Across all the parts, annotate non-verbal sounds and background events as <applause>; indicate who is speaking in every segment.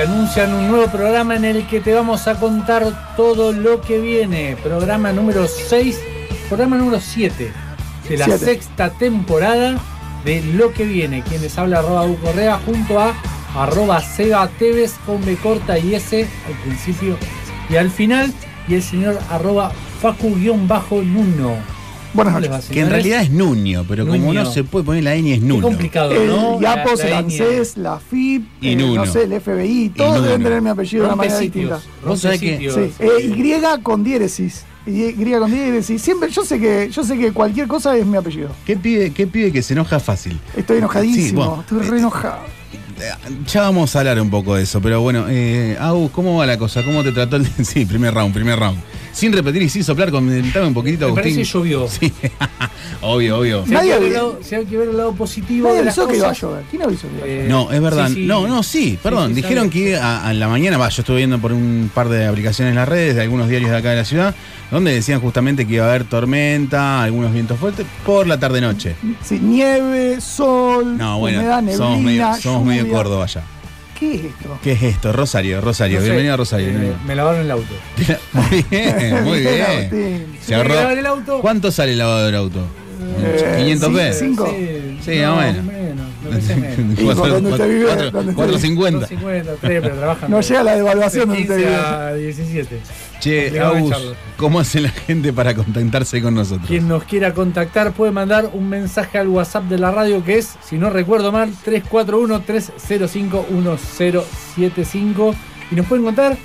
Speaker 1: Que anuncian un nuevo programa en el que te vamos a contar todo lo que viene. Programa número 6, programa número 7 de la
Speaker 2: Siete.
Speaker 1: sexta temporada de Lo que viene. Quien les habla arroba U Correa junto a arroba Seba Tevez con B corta y S al principio y al final. Y el señor arroba Facu-Nuno.
Speaker 2: Buenas
Speaker 1: ¿Cómo les
Speaker 2: noches.
Speaker 1: va,
Speaker 3: Que en realidad es Nuño, pero como
Speaker 1: Nuño.
Speaker 3: no se puede poner la ñ es
Speaker 1: Qué
Speaker 3: Nuno.
Speaker 1: complicado,
Speaker 2: El
Speaker 1: ¿no?
Speaker 2: IAPOS,
Speaker 1: La-
Speaker 2: el
Speaker 1: la
Speaker 2: ANSES, la FIP,
Speaker 3: Y
Speaker 2: eh, no sé, el FBI, todos deben tener mi apellido de una manera
Speaker 1: sitios,
Speaker 2: distinta.
Speaker 3: Vos sabés que-
Speaker 2: Sí, eh, Y con diéresis. Y con diéresis. Siempre, yo sé que, yo sé que cualquier cosa es mi apellido.
Speaker 3: ¿Qué pide, ¿Qué pide que se enoja fácil?
Speaker 2: Estoy enojadísimo,
Speaker 3: Sí, bueno,
Speaker 2: estoy re enojado.
Speaker 3: Eh, Ya vamos a hablar un poco de eso, pero bueno, eh, Agus, ¿cómo va la cosa? ¿Cómo te trató el.? <laughs> Sí, primer round, primer round. Sin repetir y sin soplar, comentame un poquito,
Speaker 1: Me
Speaker 3: Agustín.
Speaker 1: parece que llovió.
Speaker 3: Sí, <laughs> obvio, obvio.
Speaker 1: Si hay, que
Speaker 2: Nadie
Speaker 1: ver el lado, si hay que ver el lado positivo
Speaker 2: Nadie
Speaker 1: de las
Speaker 2: avisó que iba a
Speaker 1: cosas,
Speaker 2: llover. ¿Quién avisó que iba a llover?
Speaker 1: eh,
Speaker 3: No, es verdad.
Speaker 1: sí, sí.
Speaker 3: No, no, sí, perdón.
Speaker 1: Sí, sí,
Speaker 3: Dijeron
Speaker 1: sabe.
Speaker 3: que a, a la mañana, va, yo estuve viendo por un par de aplicaciones en las redes de algunos diarios de acá de la ciudad, donde decían justamente que iba a haber tormenta, algunos vientos fuertes, por la tarde-noche.
Speaker 2: Sí, nieve, sol,
Speaker 3: No, bueno,
Speaker 2: humedad, neblina,
Speaker 3: somos medio, somos medio
Speaker 2: lluvia.
Speaker 3: Córdoba ya.
Speaker 2: ¿Qué es esto?
Speaker 3: ¿Qué es esto? Rosario, Rosario.
Speaker 1: No sé,
Speaker 3: Bienvenido a Rosario.
Speaker 1: eh,
Speaker 3: bienvenido.
Speaker 1: me lavaron el auto.
Speaker 3: Muy <laughs> bien, muy bien.
Speaker 2: Agustín.
Speaker 3: Se
Speaker 1: ¿Me
Speaker 3: ahorró.
Speaker 1: lavan el auto?
Speaker 3: ¿Cuánto sale el lavado del auto?
Speaker 2: Eh,
Speaker 3: 500
Speaker 2: sí,
Speaker 3: pesos.
Speaker 2: Cinco.
Speaker 1: Sí,
Speaker 3: más o menos.
Speaker 1: Menos. Me parece menos.
Speaker 2: Y por donde usted vive,
Speaker 3: Cuatro-
Speaker 2: donde usted
Speaker 3: cuatro
Speaker 2: vive.
Speaker 3: cincuenta.
Speaker 1: 250, tres, pero trabajan.
Speaker 2: No llega la devaluación
Speaker 1: de
Speaker 2: donde usted
Speaker 1: 15
Speaker 2: vive.
Speaker 1: a 17.
Speaker 3: Che, Agus. ¿cómo hace la gente para contactarse con nosotros?
Speaker 1: Quien nos quiera contactar puede mandar un mensaje al WhatsApp de la radio que es, si no recuerdo mal, 341-305-1075 y nos pueden contar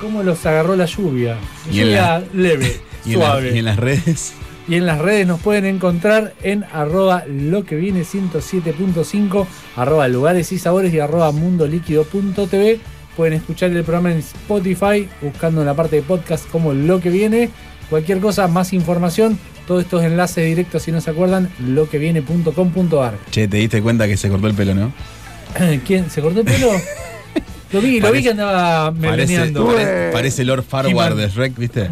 Speaker 1: cómo los agarró la lluvia.
Speaker 3: Y en
Speaker 1: Lluvia leve, <laughs>
Speaker 3: ¿Y en, la-
Speaker 1: suave.
Speaker 3: y en las redes?
Speaker 1: Y en las redes nos pueden encontrar en arroba lo que viene 107.5, arroba lugares y sabores y arroba mundoliquido.tv. Pueden escuchar el programa en Spotify, buscando en la parte de podcast como lo que viene. Cualquier cosa, más información, todos estos enlaces directos, si no se acuerdan, loqueviene.com.ar.
Speaker 3: Che, te diste cuenta que se cortó el pelo, ¿no? <clears throat>
Speaker 1: ¿Quién? ¿Se cortó el pelo? Lo vi, lo vi que andaba meleneando.
Speaker 3: Parece Lord Farward de Shrek, ¿viste?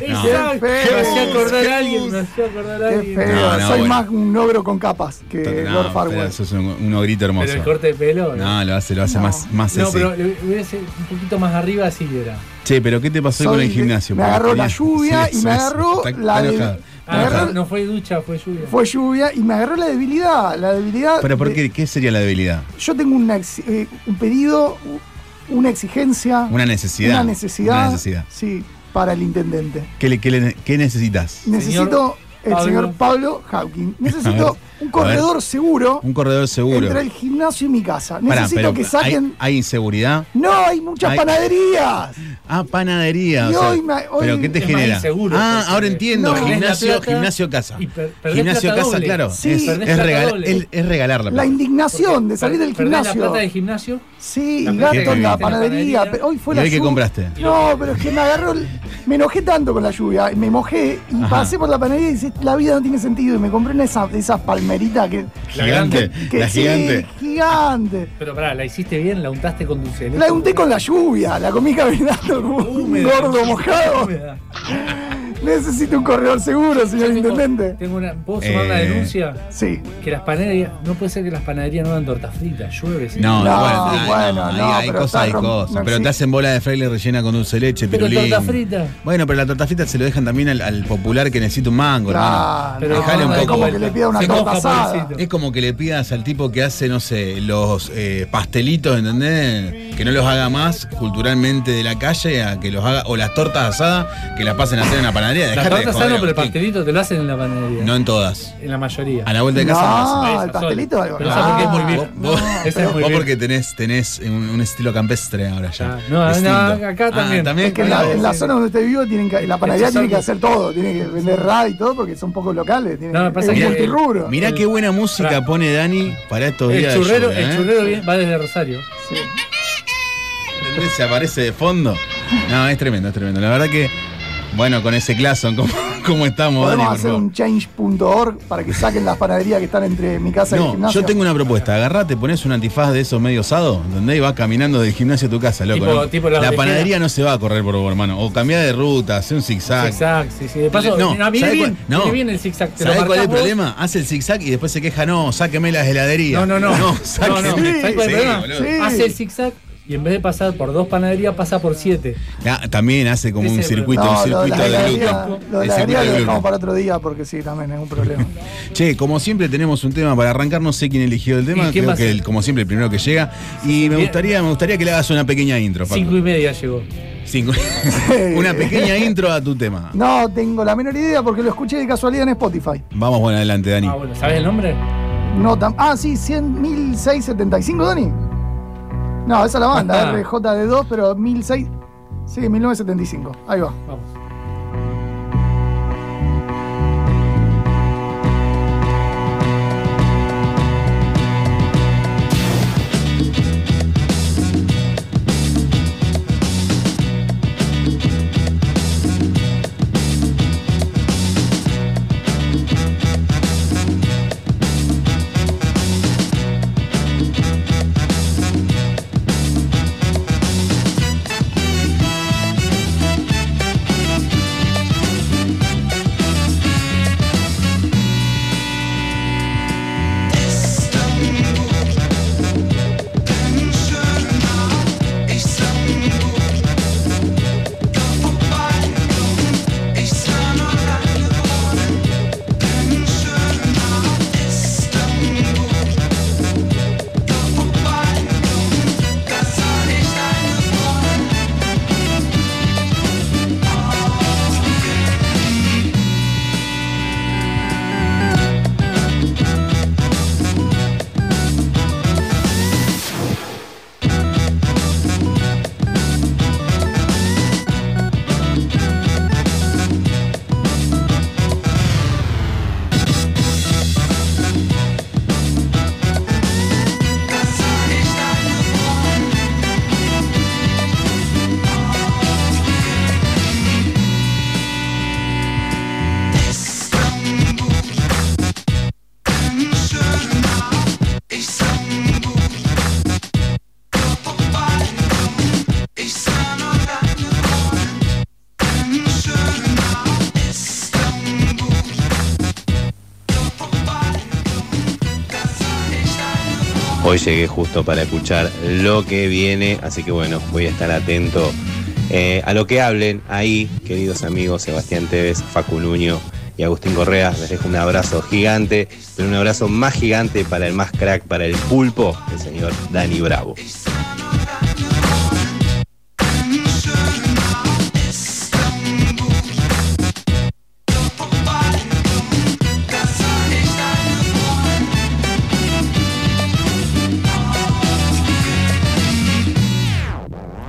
Speaker 1: Exacto, me hacía acordar a alguien, me hacía acordar a
Speaker 2: Qué
Speaker 1: alguien.
Speaker 2: feo.
Speaker 3: No, no,
Speaker 2: Soy
Speaker 3: bueno.
Speaker 2: más un ogro con capas que
Speaker 3: No,
Speaker 2: Lord Farwell.
Speaker 3: eso es un, un ogrito hermoso.
Speaker 1: Pero el corte de pelo.
Speaker 3: No, lo hace, lo hace
Speaker 2: No.
Speaker 3: más, más
Speaker 1: No,
Speaker 3: ese.
Speaker 1: pero le hubiese un poquito más arriba así era.
Speaker 3: Che, pero ¿qué te pasó
Speaker 2: Soy-
Speaker 3: con el gimnasio?
Speaker 2: Me
Speaker 3: Porque
Speaker 2: agarró la
Speaker 3: tenías-
Speaker 2: lluvia
Speaker 3: Sí,
Speaker 2: y
Speaker 3: eso
Speaker 2: me
Speaker 3: es.
Speaker 2: agarró
Speaker 3: Está-
Speaker 2: la
Speaker 3: está
Speaker 2: de-
Speaker 3: enojado.
Speaker 1: Ah,
Speaker 2: Me agarró-
Speaker 1: no fue ducha, fue lluvia.
Speaker 2: Fue lluvia y me agarró la debilidad. La debilidad.
Speaker 3: ¿Pero por
Speaker 2: de-
Speaker 3: qué? ¿Qué sería la debilidad?
Speaker 2: Yo tengo una ex- eh, un pedido, una exigencia,
Speaker 3: Una necesidad.
Speaker 2: una necesidad,
Speaker 3: Una necesidad.
Speaker 2: Sí, para el intendente.
Speaker 3: ¿Qué, le- qué le- qué necesitas?
Speaker 2: Necesito el
Speaker 1: Pablo.
Speaker 2: señor Pablo Hawking. Necesito <laughs> un corredor seguro
Speaker 3: Un corredor seguro.
Speaker 2: entre el gimnasio y mi casa.
Speaker 3: Pará,
Speaker 2: Necesito
Speaker 3: pero
Speaker 2: que
Speaker 3: ¿hay,
Speaker 2: saquen.
Speaker 3: hay inseguridad?
Speaker 2: No, hay muchas
Speaker 3: hay-
Speaker 2: panaderías.
Speaker 3: Ah, panadería.
Speaker 2: Y
Speaker 3: o sea,
Speaker 2: hoy me- hoy
Speaker 3: ¿Pero qué te genera?
Speaker 1: inseguro,
Speaker 3: ah,
Speaker 1: porque
Speaker 3: ahora entiendo.
Speaker 2: no,
Speaker 1: la
Speaker 3: gimnasio,
Speaker 1: plata
Speaker 3: gimnasio casa.
Speaker 1: y per- perdés
Speaker 3: Gimnasio
Speaker 1: plata
Speaker 3: casa,
Speaker 1: doble.
Speaker 3: claro.
Speaker 2: Sí.
Speaker 3: es,
Speaker 1: Perdés
Speaker 3: es
Speaker 1: plata
Speaker 3: regal-
Speaker 1: doble.
Speaker 3: es- es regalar la
Speaker 2: La
Speaker 3: plata.
Speaker 2: indignación de salir del
Speaker 1: Perdés la
Speaker 2: gimnasio.
Speaker 1: plata del gimnasio.
Speaker 2: Sí,
Speaker 1: La
Speaker 2: y gasto
Speaker 1: que
Speaker 2: en la
Speaker 1: la
Speaker 2: panadería.
Speaker 1: panadería.
Speaker 2: pero hoy fue
Speaker 3: ¿Y
Speaker 2: la
Speaker 3: hoy qué
Speaker 2: lluvia.
Speaker 3: compraste?
Speaker 2: No, pero es que me agarró. Me enojé tanto con la lluvia, me mojé y pasé por la panadería y dije, la vida no tiene sentido. Y me compré una de esas, de palmeritas que.
Speaker 1: La
Speaker 3: Gigante.
Speaker 2: que
Speaker 3: La
Speaker 2: sí,
Speaker 3: gigante.
Speaker 2: gigante.
Speaker 1: Pero pará, la hiciste bien, la untaste con dulce de leche.
Speaker 2: La unté con la lluvia, la comí caminando como un gordo mojado. Necesito un corredor seguro, señor
Speaker 1: tengo-
Speaker 2: intendente.
Speaker 1: Tengo una, ¿Puedo sumar una
Speaker 3: Eh,
Speaker 1: denuncia?
Speaker 2: Sí.
Speaker 1: Que las panaderías. No puede ser que las panaderías no dan torta frita. Llueve. ¿sí?
Speaker 3: No, no,
Speaker 2: No,
Speaker 3: bueno,
Speaker 2: bueno,
Speaker 3: hay,
Speaker 2: no,
Speaker 3: hay
Speaker 2: pero
Speaker 3: cosas, hay cosas.
Speaker 2: no
Speaker 3: pero te hacen bola de fraile rellena con dulce de leche,
Speaker 1: Pero
Speaker 3: pirulín.
Speaker 1: torta frita.
Speaker 3: Bueno, pero la torta frita se lo dejan también al, al popular que necesita un mango, hermano.
Speaker 1: Pero
Speaker 3: Dejale un
Speaker 1: no,
Speaker 2: es
Speaker 3: poco.
Speaker 2: como que le pida una
Speaker 1: Se
Speaker 2: torta
Speaker 1: moja,
Speaker 2: asada.
Speaker 1: pobrecito.
Speaker 3: Es como que le pidas al tipo que hace, no sé, los eh, pastelitos, ¿entendés? Que no los haga más culturalmente de la calle, a que los haga, o las tortas asadas, que las pasen a hacer en la panadería.
Speaker 1: La
Speaker 3: Dejate de
Speaker 1: torta
Speaker 3: joder,
Speaker 1: sano, pero el pastelito te lo hacen en la panadería.
Speaker 3: No en todas.
Speaker 1: En la mayoría.
Speaker 3: A la vuelta de casa no hacen.
Speaker 2: No, el pastelito
Speaker 1: sola.
Speaker 2: algo.
Speaker 1: Pero esa porque es muy bien.
Speaker 3: Vos,
Speaker 1: muy bien.
Speaker 3: porque tenés, tenés un, un estilo campestre ahora ya.
Speaker 1: Ah, no, no, acá también.
Speaker 2: Es que en la, en la zona donde usted vive, tienen que, la panadería tiene que hacer todo. Tiene que vender rad y todo porque son pocos locales.
Speaker 1: No, me
Speaker 2: que,
Speaker 1: pasa
Speaker 2: es
Speaker 1: que-
Speaker 2: multirrubro.
Speaker 3: Mirá qué buena música pone Dani para estos
Speaker 1: El
Speaker 3: días. de
Speaker 1: churrero,
Speaker 3: lluvia,
Speaker 1: el
Speaker 3: ¿eh?
Speaker 1: churrero va desde Rosario.
Speaker 3: Se aparece de fondo. No, es tremendo, es tremendo. La verdad que, bueno, con ese clason, ¿cómo, <laughs> cómo estamos, Dani?
Speaker 2: Podemos
Speaker 3: por
Speaker 2: hacer un change.org para que saquen las panaderías que están entre mi casa y el gimnasio.
Speaker 3: yo tengo una propuesta. Agarrate, pones un antifaz de esos medio osado, donde vas caminando del gimnasio a tu casa, loco.
Speaker 1: Tipo-
Speaker 3: ¿no?
Speaker 1: tipo la orejera.
Speaker 3: panadería no se va a correr por vos, hermano. O cambiar de ruta, hacer un zigzag.
Speaker 1: Zigzag, sí, sí. De paso,
Speaker 3: No, ¿sabe
Speaker 1: bien,
Speaker 3: cuál? No.
Speaker 1: viene bien el zigzag. Te
Speaker 3: ¿Sabés cuál es el
Speaker 1: vos.
Speaker 3: problema? Hace el zigzag y después se queja, no, sáqueme las heladerías.
Speaker 1: No, no, no. <laughs>
Speaker 3: No,
Speaker 1: No,
Speaker 3: sáqueme.
Speaker 1: no. ¿Sabés cuál es el
Speaker 3: Sí,
Speaker 1: problema?
Speaker 2: Sí.
Speaker 1: Hace el zigzag y en vez de pasar por dos panaderías, pasa por siete.
Speaker 3: Ah, también hace como un circuito,
Speaker 2: No,
Speaker 3: un
Speaker 2: lo de la
Speaker 3: circuito de
Speaker 2: heladería,
Speaker 3: gluten.
Speaker 2: lo de la
Speaker 3: de
Speaker 2: lo dejamos
Speaker 3: gluten.
Speaker 2: para otro día porque sí, también es un problema. <laughs>
Speaker 3: Che, como siempre tenemos un tema para arrancar, no sé quién eligió el tema,
Speaker 1: ¿Y quién
Speaker 3: creo que el- como siempre el primero que llega. Y me gustaría, me gustaría que le hagas una pequeña intro, Paco.
Speaker 1: Cinco y media llegó.
Speaker 3: Cinco. <laughs> una pequeña intro a tu tema.
Speaker 2: No tengo la menor idea porque lo escuché de casualidad en Spotify.
Speaker 3: Vamos bueno adelante, Dani.
Speaker 1: Ah, bueno, ¿sabes el nombre?
Speaker 2: No tan, ah, sí, 100, 1675, Dani. No, esa es la banda,
Speaker 1: Ajá.
Speaker 2: RJD2, pero 1006. Sí, 1975. Ahí va.
Speaker 1: Vamos.
Speaker 4: Llegué justo para escuchar lo que viene, así que bueno, voy a estar atento eh, a lo que hablen ahí, queridos amigos Sebastián Tevez, Facu Nuño y Agustín Correa. Les dejo un abrazo gigante, pero un abrazo más gigante para el más crack, para el pulpo, el señor Dani Bravo.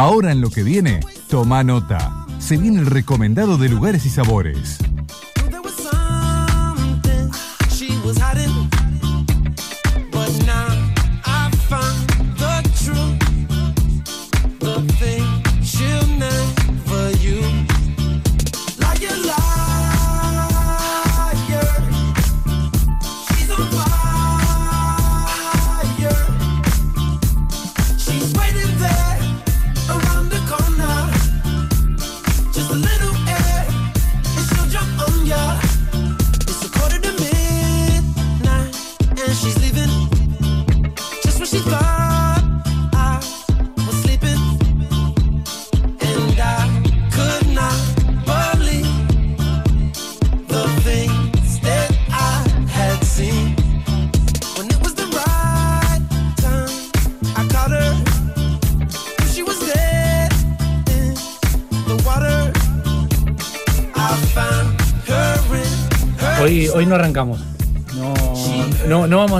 Speaker 5: Ahora en lo que viene, toma nota. Se viene el recomendado de lugares y sabores.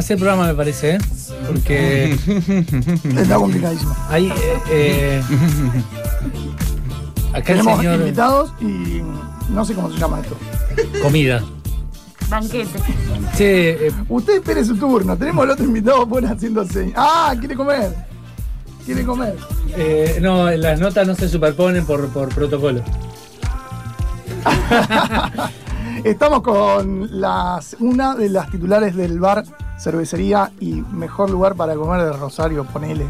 Speaker 6: A
Speaker 1: hacer programa, me parece, ¿eh? Porque
Speaker 2: Está complicadísimo.
Speaker 1: hay. eh, eh, acá el
Speaker 2: Tenemos
Speaker 1: señor.
Speaker 2: invitados y no sé cómo se llama esto.
Speaker 1: Comida.
Speaker 7: Banquete.
Speaker 1: Che, eh,
Speaker 2: Usted espere su turno. Tenemos al otro invitado por haciendo señas. ¡Ah! Quiere comer. Quiere comer.
Speaker 1: eh, no, las notas no se superponen por, por protocolo. <laughs>
Speaker 2: Estamos con las, una de las titulares del bar, cervecería y mejor lugar para comer de Rosario, ponele,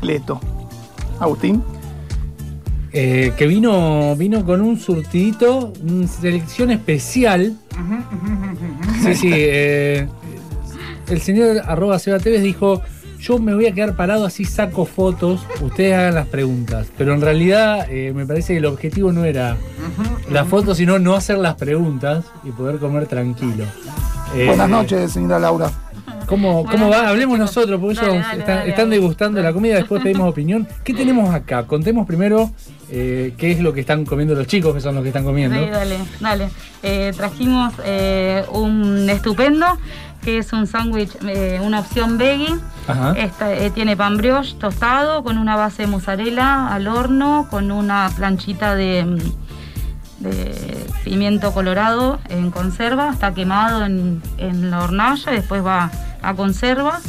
Speaker 2: Leto. Agustín.
Speaker 1: Eh, que vino, vino con un surtidito, una selección especial. Sí, sí. eh, el señor arroba Seba Tevez dijo, yo me voy a quedar parado así saco fotos, ustedes hagan las preguntas. Pero en realidad eh, me parece que el objetivo no era la foto, sino no hacer las preguntas y poder comer tranquilo.
Speaker 2: Buenas noches, señora Laura.
Speaker 1: ¿Cómo, cómo va? Hablemos nosotros, porque
Speaker 7: Dale,
Speaker 1: ellos
Speaker 7: dale,
Speaker 1: están,
Speaker 7: dale,
Speaker 1: están
Speaker 7: dale.
Speaker 1: degustando la comida, después <laughs> pedimos opinión. ¿Qué tenemos acá? Contemos primero eh, qué es lo que están comiendo los chicos, que son los que están comiendo.
Speaker 7: Sí, dale, dale. Eh, trajimos eh, un estupendo, que es un sándwich, una opción veggie.
Speaker 1: Ajá.
Speaker 7: Esta, tiene pan brioche tostado con una base de mozzarella al horno, con una planchita de, de pimiento colorado en conserva, está quemado en, en la hornalla y después va a conserva.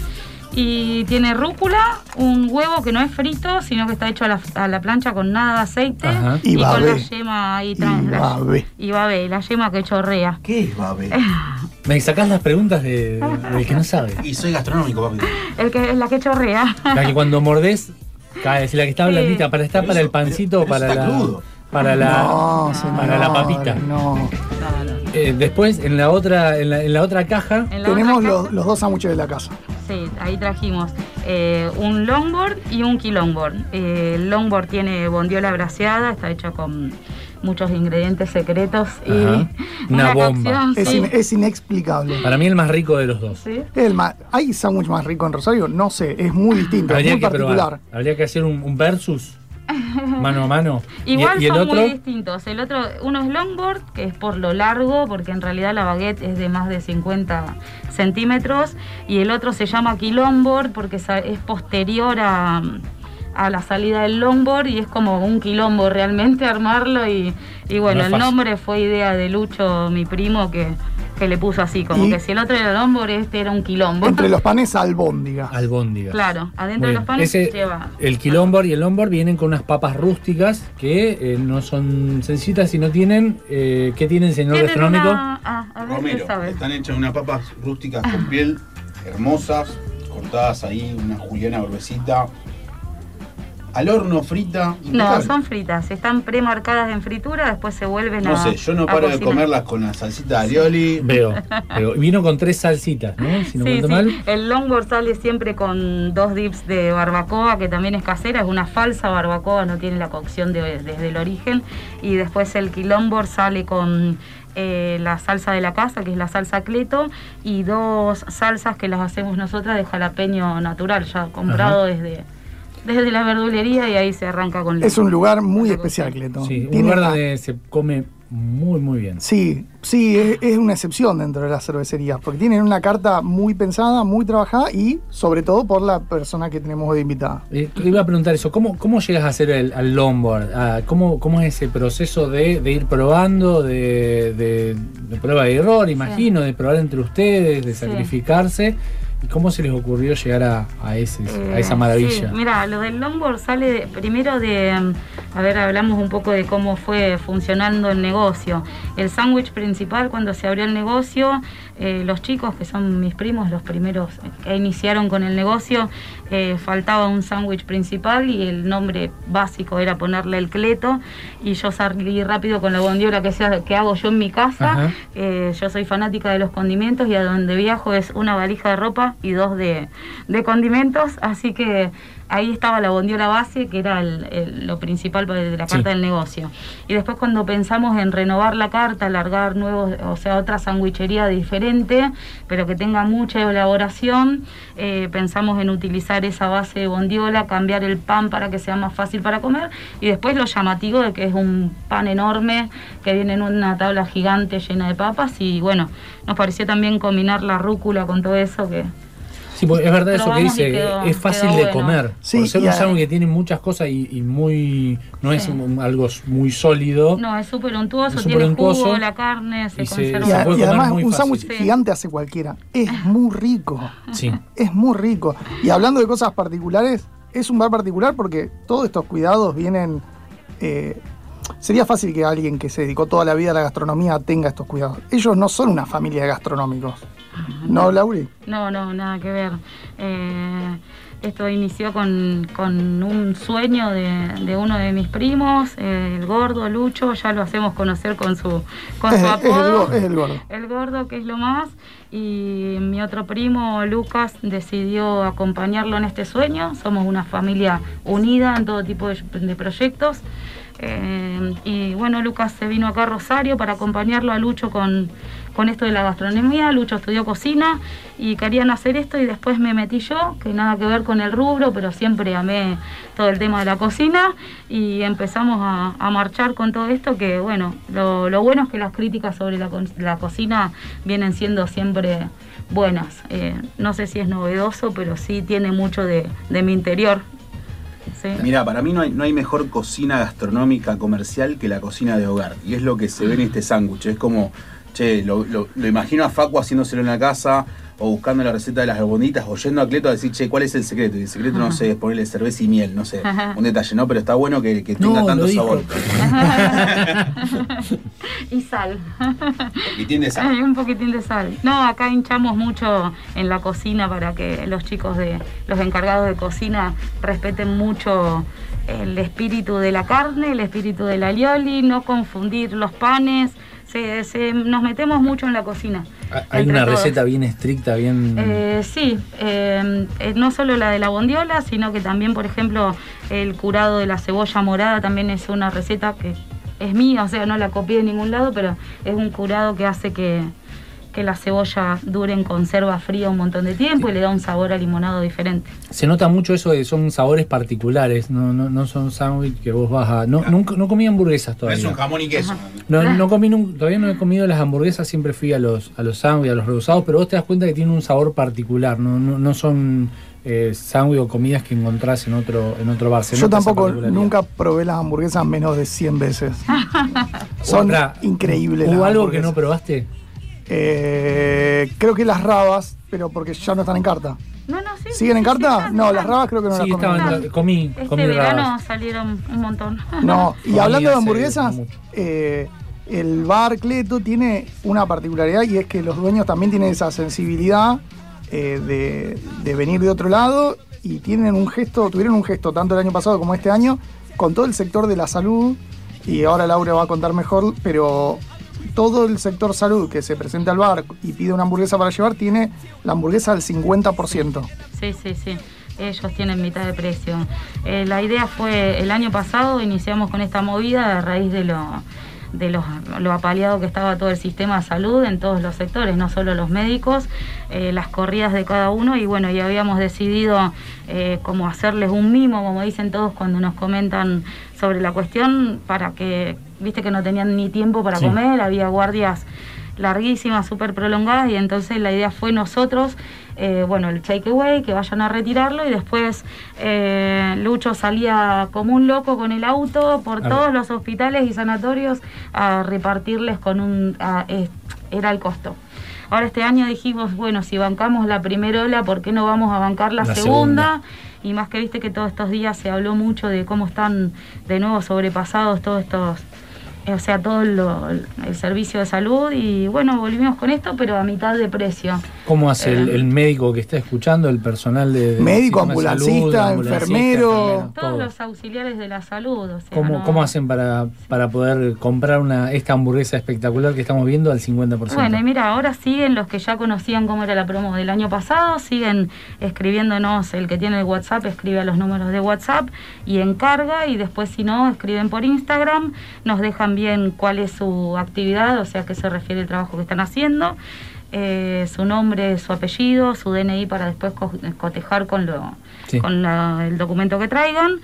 Speaker 7: Y tiene rúcula, un huevo que no es frito, sino que está hecho a la, a la plancha con nada de aceite
Speaker 1: Ajá.
Speaker 2: Y
Speaker 7: y, con la yema ahí
Speaker 2: Y
Speaker 7: tra- la- y la yema que chorrea.
Speaker 3: ¿Qué es babe? <laughs>
Speaker 1: Me sacás las preguntas de- del que no sabe.
Speaker 3: Y soy gastronómico, papi.
Speaker 7: El que, la que chorrea.
Speaker 1: La que cuando mordés cae, si la que está
Speaker 7: Sí.
Speaker 1: blandita, para estar para el pancito, para la, para la,
Speaker 2: no, señor,
Speaker 1: para la papita.
Speaker 2: No.
Speaker 1: Eh, después en la otra, en la, en la otra caja,
Speaker 7: En la
Speaker 2: Tenemos
Speaker 7: otra
Speaker 2: los,
Speaker 7: caja-
Speaker 2: los dos sándwiches de la casa.
Speaker 7: Sí, ahí trajimos eh, un longboard y un quilongboard. Eh, el longboard tiene bondiola braseada, está hecho con muchos ingredientes secretos y
Speaker 1: Ajá. Una bomba.
Speaker 7: cocción,
Speaker 2: Es,
Speaker 7: sí.
Speaker 2: in- es inexplicable.
Speaker 1: para mí el más rico de los dos.
Speaker 7: Sí.
Speaker 2: El ma- ¿Hay sándwich más rico en Rosario? No sé, es muy distinto, es
Speaker 1: Habría
Speaker 2: muy
Speaker 1: que
Speaker 2: particular.
Speaker 1: probar. Habría que hacer un, un versus <laughs> mano a mano. Y-
Speaker 7: Igual
Speaker 1: y, el
Speaker 7: son
Speaker 1: otro,
Speaker 7: muy distintos. El otro, uno es longboard, que es por lo largo, porque en realidad la baguette es de más de 50 centímetros, y el otro se llama quilomboard porque es posterior a, a la salida del longboard y es como un quilombo realmente <laughs> armarlo y, y bueno,
Speaker 1: No
Speaker 7: el nombre fue idea de Lucho, mi primo, que, que le puso así, como
Speaker 2: Y-
Speaker 7: que si el otro era longboard, este era un quilombo.
Speaker 2: Entre los <laughs> panes albóndiga.
Speaker 1: albóndigas.
Speaker 7: Claro, adentro
Speaker 1: Muy
Speaker 7: de los panes
Speaker 1: Ese-
Speaker 7: lleva...
Speaker 1: El quilomboard y el lombard vienen con unas papas rústicas que eh, no son sencillitas y no tienen. Eh, ¿Qué tienen, señor
Speaker 7: Tienen
Speaker 1: gastronómico?
Speaker 7: una- ah, a ver, ¿qué
Speaker 3: Romero,
Speaker 7: sabe?
Speaker 3: están hechas unas papas rústicas con piel, hermosas, cortadas ahí, una juliana gruesita. Al horno frita.
Speaker 7: No,
Speaker 3: impecable.
Speaker 7: son fritas, están premarcadas en fritura, después se vuelven a.
Speaker 3: No sé, yo no
Speaker 7: a
Speaker 3: paro de comerlas con la salsita de alioli.
Speaker 1: Veo, <laughs> veo. Vino con tres salsitas, ¿no? Si no
Speaker 7: Sí,
Speaker 1: cuento
Speaker 7: sí.
Speaker 1: mal.
Speaker 7: El longboard sale siempre con dos dips de barbacoa, que también es casera, es una falsa barbacoa, no tiene la cocción de- desde el origen. Y después el quilomboard sale con eh, la salsa de la casa, que es la salsa cleto, y dos salsas que las hacemos nosotras de jalapeño natural, ya comprado desde, desde la verdulería y ahí se arranca con
Speaker 2: Es un lugar muy especial. Cleto.
Speaker 1: Sí, un lugar donde se come muy, muy bien.
Speaker 2: Sí, sí, es, es una excepción dentro de las cervecerías, porque tienen una carta muy pensada, muy trabajada y sobre todo por la persona que tenemos de invitada.
Speaker 1: Eh, te iba a preguntar eso, ¿cómo, cómo llegas a hacer el, al longboard? Ah, ¿cómo, ¿Cómo es ese proceso de, de ir probando, de, de- de prueba y error, imagino, de probar entre ustedes, de
Speaker 7: Sí.
Speaker 1: sacrificarse? ¿Y cómo se les ocurrió llegar a, a, ese, a esa
Speaker 7: Eh,
Speaker 1: maravilla?
Speaker 7: sí, mira, lo del longboard sale de- primero de, a ver, hablamos un poco de cómo fue funcionando el negocio. El sándwich principal, cuando se abrió el negocio, eh, los chicos, que son mis primos, los primeros que iniciaron con el negocio, eh, faltaba un sándwich principal y el nombre básico era ponerle el cleto. Y yo salí rápido con la bondiola que, sea, que hago yo en mi casa. Eh, yo soy fanática de los condimentos y a donde viajo es una valija de ropa y dos de, de condimentos, así que ahí estaba la bondiola base, que era el- el- lo principal de la
Speaker 1: Sí.
Speaker 7: carta del negocio. Y después cuando pensamos en renovar la carta, alargar nuevos, o sea, otra sandwichería diferente, pero que tenga mucha elaboración, eh, pensamos en utilizar esa base de bondiola, cambiar el pan para que sea más fácil para comer y después lo llamativo de que es un pan enorme que viene en una tabla gigante llena de papas y bueno, nos pareció también combinar la rúcula con todo eso que
Speaker 1: Sí, porque es verdad eso que dice,
Speaker 7: quedó-
Speaker 1: es fácil de
Speaker 7: bueno.
Speaker 1: comer.
Speaker 2: Sí,
Speaker 1: por ser un sándwich que tiene muchas cosas y, y muy. no es un- algo muy sólido.
Speaker 7: no, es súper untuoso,
Speaker 1: Es
Speaker 7: tiene
Speaker 1: untuoso
Speaker 7: jugo, la carne, se
Speaker 1: y se-
Speaker 7: conserva.
Speaker 2: Y, a-
Speaker 1: puede
Speaker 2: y
Speaker 1: comer
Speaker 2: además
Speaker 1: muy
Speaker 2: un sándwich
Speaker 7: Sí.
Speaker 2: gigante hace cualquiera. Es muy rico.
Speaker 1: Sí.
Speaker 2: Es muy rico. Y hablando de cosas particulares, es un bar particular porque todos estos cuidados vienen. eh, sería fácil que alguien que se dedicó toda la vida a la gastronomía tenga estos cuidados. Ellos no son una familia de gastronómicos. ¿No, Lauri?
Speaker 7: No, no, nada que ver. Eh, esto inició con, con un sueño de, de uno de mis primos, eh, el gordo Lucho, ya lo hacemos conocer con su, con
Speaker 2: Es,
Speaker 7: su
Speaker 2: es el,
Speaker 7: apodo.
Speaker 2: es el gordo.
Speaker 7: El gordo, que es lo más, y mi otro primo, Lucas, decidió acompañarlo en este sueño. Somos una familia unida en todo tipo de, de proyectos. Eh, y bueno, Lucas se vino acá a Rosario para acompañarlo a Lucho con, con esto de la gastronomía. Lucho estudió cocina y querían hacer esto y después me metí yo, que nada que ver con el rubro, pero siempre amé todo el tema de la cocina y empezamos a, marchar con todo esto que bueno, lo, bueno es que las críticas sobre la, co- la cocina vienen siendo siempre buenas. Eh, no sé si es novedoso, pero sí tiene mucho de, de mi interior. Sí.
Speaker 3: Mira, para mí no hay, no hay mejor cocina gastronómica comercial que la cocina de hogar. Y es lo que se ve en este sándwich. Es como, che, lo, lo- lo imagino a Facu haciéndoselo en la casa, o buscando la receta de las bonitas, o yendo a Cleto a decir, che, ¿cuál es el secreto? Y el secreto, no sé, es ponerle cerveza y miel, no sé, un detalle, ¿no? Pero está bueno que, que tenga
Speaker 1: No,
Speaker 3: tanto sabor. <laughs>
Speaker 7: y sal.
Speaker 3: Y tiene esa.
Speaker 7: Hay un poquitín de sal. No, acá hinchamos mucho en la cocina para que los chicos de los encargados de cocina respeten mucho el espíritu de la carne, el espíritu de la lioli, no confundir los panes. Se, se- nos metemos mucho en la cocina.
Speaker 1: Hay una
Speaker 7: todos.
Speaker 1: receta bien estricta, bien.
Speaker 7: Eh, sí, eh, eh, no solo la de la bondiola, sino que también, por ejemplo, el curado de la cebolla morada también es una receta que es mía, o sea, no la copié de ningún lado, pero es un curado que hace que, que la cebolla dure en conserva fría un montón de tiempo y le da un sabor a limonado diferente.
Speaker 1: Se nota mucho eso de son sabores particulares, no, no, no son sándwich que vos vas a. No, nunca, no comí hamburguesas
Speaker 3: No
Speaker 1: todavía.
Speaker 3: es un jamón y queso.
Speaker 1: No, no comí todavía no he comido las hamburguesas, siempre fui a los a los sándwiches, a los rebusados, pero vos te das cuenta que tienen un sabor particular, no, no, no son eh, sándwiches o comidas que encontrás en otro en otro bar. Se
Speaker 2: Yo tampoco nunca probé las hamburguesas menos de 100 veces. <laughs> Son
Speaker 1: Otra,
Speaker 2: increíbles.
Speaker 1: ¿Hubo
Speaker 2: las
Speaker 1: algo que no probaste?
Speaker 2: Eh, creo que las rabas, pero porque ya no están en carta.
Speaker 7: No, no, sí.
Speaker 2: ¿Siguen en
Speaker 7: sí,
Speaker 2: carta? No, las rabas creo que no
Speaker 1: sí,
Speaker 2: las comí.
Speaker 1: estaban, comí,
Speaker 7: Este
Speaker 1: comí
Speaker 7: verano
Speaker 1: rabas.
Speaker 7: salieron un montón.
Speaker 2: No, <laughs> y
Speaker 1: Comí
Speaker 2: hablando de hamburguesas, eh, el bar Cleto tiene una particularidad y es que los dueños también tienen esa sensibilidad eh, de, de venir de otro lado y tienen un gesto, tuvieron un gesto tanto el año pasado como este año con todo el sector de la salud y ahora Laura va a contar mejor, pero todo el sector salud que se presenta al bar y pide una hamburguesa para llevar tiene la hamburguesa al 50%.
Speaker 7: Sí, sí, sí. Ellos tienen mitad de precio. Eh, la idea fue, el año pasado iniciamos con esta movida a raíz de lo, de los, lo apaleado que estaba todo el sistema de salud en todos los sectores, no solo los médicos, eh, las corridas de cada uno y bueno, y habíamos decidido eh, como hacerles un mimo, como dicen todos cuando nos comentan sobre la cuestión, para que, viste que no tenían ni tiempo para
Speaker 1: Sí.
Speaker 7: comer, había guardias larguísimas, súper prolongadas y entonces la idea fue nosotros, eh, bueno, el takeaway, que vayan a retirarlo y después eh, Lucho salía como un loco con el auto por todos los hospitales y sanatorios a repartirles con un... a- eh, era el costo. Ahora este año dijimos, bueno, si bancamos la primera ola, ¿por qué no vamos a bancar la,
Speaker 1: La
Speaker 7: segunda? Y más que viste que todos estos días se habló mucho de cómo están de nuevo sobrepasados todos estos o sea, todo lo- el servicio de salud y bueno, volvimos con esto, pero a mitad de precio.
Speaker 1: ¿Cómo hace el,
Speaker 7: Eh,
Speaker 1: el médico que está escuchando, el personal de, del
Speaker 2: Médico,
Speaker 1: de
Speaker 2: ambulancista, enfermero.
Speaker 1: enfermero,
Speaker 7: Todos
Speaker 1: todo?
Speaker 7: los auxiliares de la salud, o sea,
Speaker 1: ¿Cómo,
Speaker 7: no-
Speaker 1: cómo hacen para, para poder comprar una esta hamburguesa espectacular que estamos viendo al 50%?
Speaker 7: Bueno, y mira, ahora siguen los que ya conocían cómo era la promo del año pasado, siguen escribiéndonos, el que tiene el WhatsApp escribe a los números de WhatsApp y encarga y después si no, escriben por Instagram, nos dejan bien cuál es su actividad, o sea, a qué se refiere el trabajo que están haciendo, eh, su nombre, su apellido, su DNI para después co- cotejar con, lo,
Speaker 1: Sí.
Speaker 7: con la- el documento que traigan.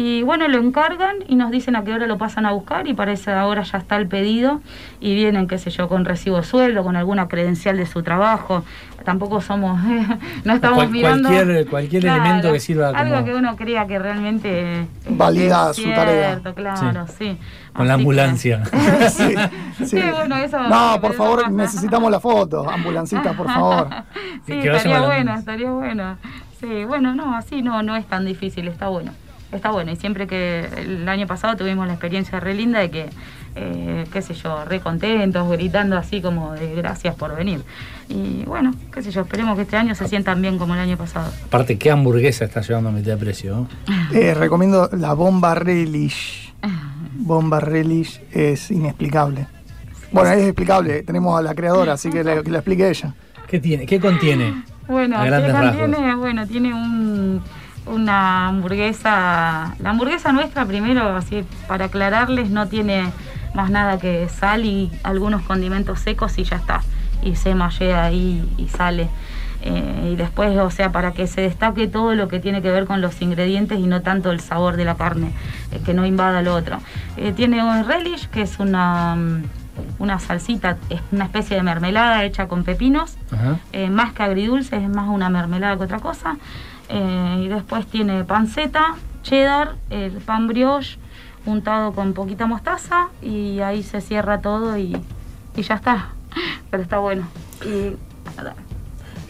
Speaker 7: Y bueno, lo encargan y nos dicen a qué hora lo pasan a buscar y para esa hora ya está el pedido y vienen, qué sé yo, con recibo de sueldo, con alguna credencial de su trabajo. Tampoco somos, <laughs> no estamos
Speaker 1: Cual-
Speaker 7: mirando...
Speaker 1: cualquier- cualquier elemento que sirva
Speaker 7: Algo
Speaker 1: como-
Speaker 7: que uno crea que realmente...
Speaker 2: Valida
Speaker 7: es
Speaker 2: su tarea.
Speaker 7: cierto, Claro, sí.
Speaker 1: Con la
Speaker 7: Así
Speaker 1: ambulancia. <laughs>
Speaker 2: Sí, sí.
Speaker 7: Sí, bueno, eso-
Speaker 2: No, por favor,
Speaker 7: pasa.
Speaker 2: necesitamos la foto. Ambulancista, por favor. <laughs>
Speaker 7: Sí, estaría bueno, estaría bueno. Sí, bueno, no, así no, no es tan difícil, está bueno. Está bueno, y siempre que el año pasado tuvimos la experiencia re linda de que, eh, qué sé yo, re contentos, gritando así como de gracias por venir. Y bueno, qué sé yo, esperemos que este año se sientan bien como el año pasado.
Speaker 1: Aparte, ¿qué hamburguesa está llevando a mitad de precio?
Speaker 2: Eh, recomiendo la bomba relish. Bomba relish es inexplicable. Bueno, es explicable. Tenemos a la creadora, así que, la explique ella.
Speaker 1: ¿Qué tiene? ¿Qué contiene?
Speaker 7: Bueno,
Speaker 1: A
Speaker 7: ¿qué
Speaker 1: grandes
Speaker 7: contiene?
Speaker 1: rasgos.
Speaker 7: Bueno, tiene un, una hamburguesa. La hamburguesa nuestra, primero, así para aclararles, no tiene más nada que sal y algunos condimentos secos y ya está. Y se mallea ahí y sale. Eh, y después, o sea, para que se destaque todo lo que tiene que ver con los ingredientes y no tanto el sabor de la carne, eh, que no invada lo otro. Eh, tiene un relish, que es una, mm, una salsita, es una especie de mermelada hecha con pepinos eh, más que agridulce, es más una mermelada que otra cosa. Eh, y después tiene panceta, cheddar, el pan brioche untado con poquita mostaza y ahí se cierra todo y, y ya está. <laughs> Pero está bueno. Y.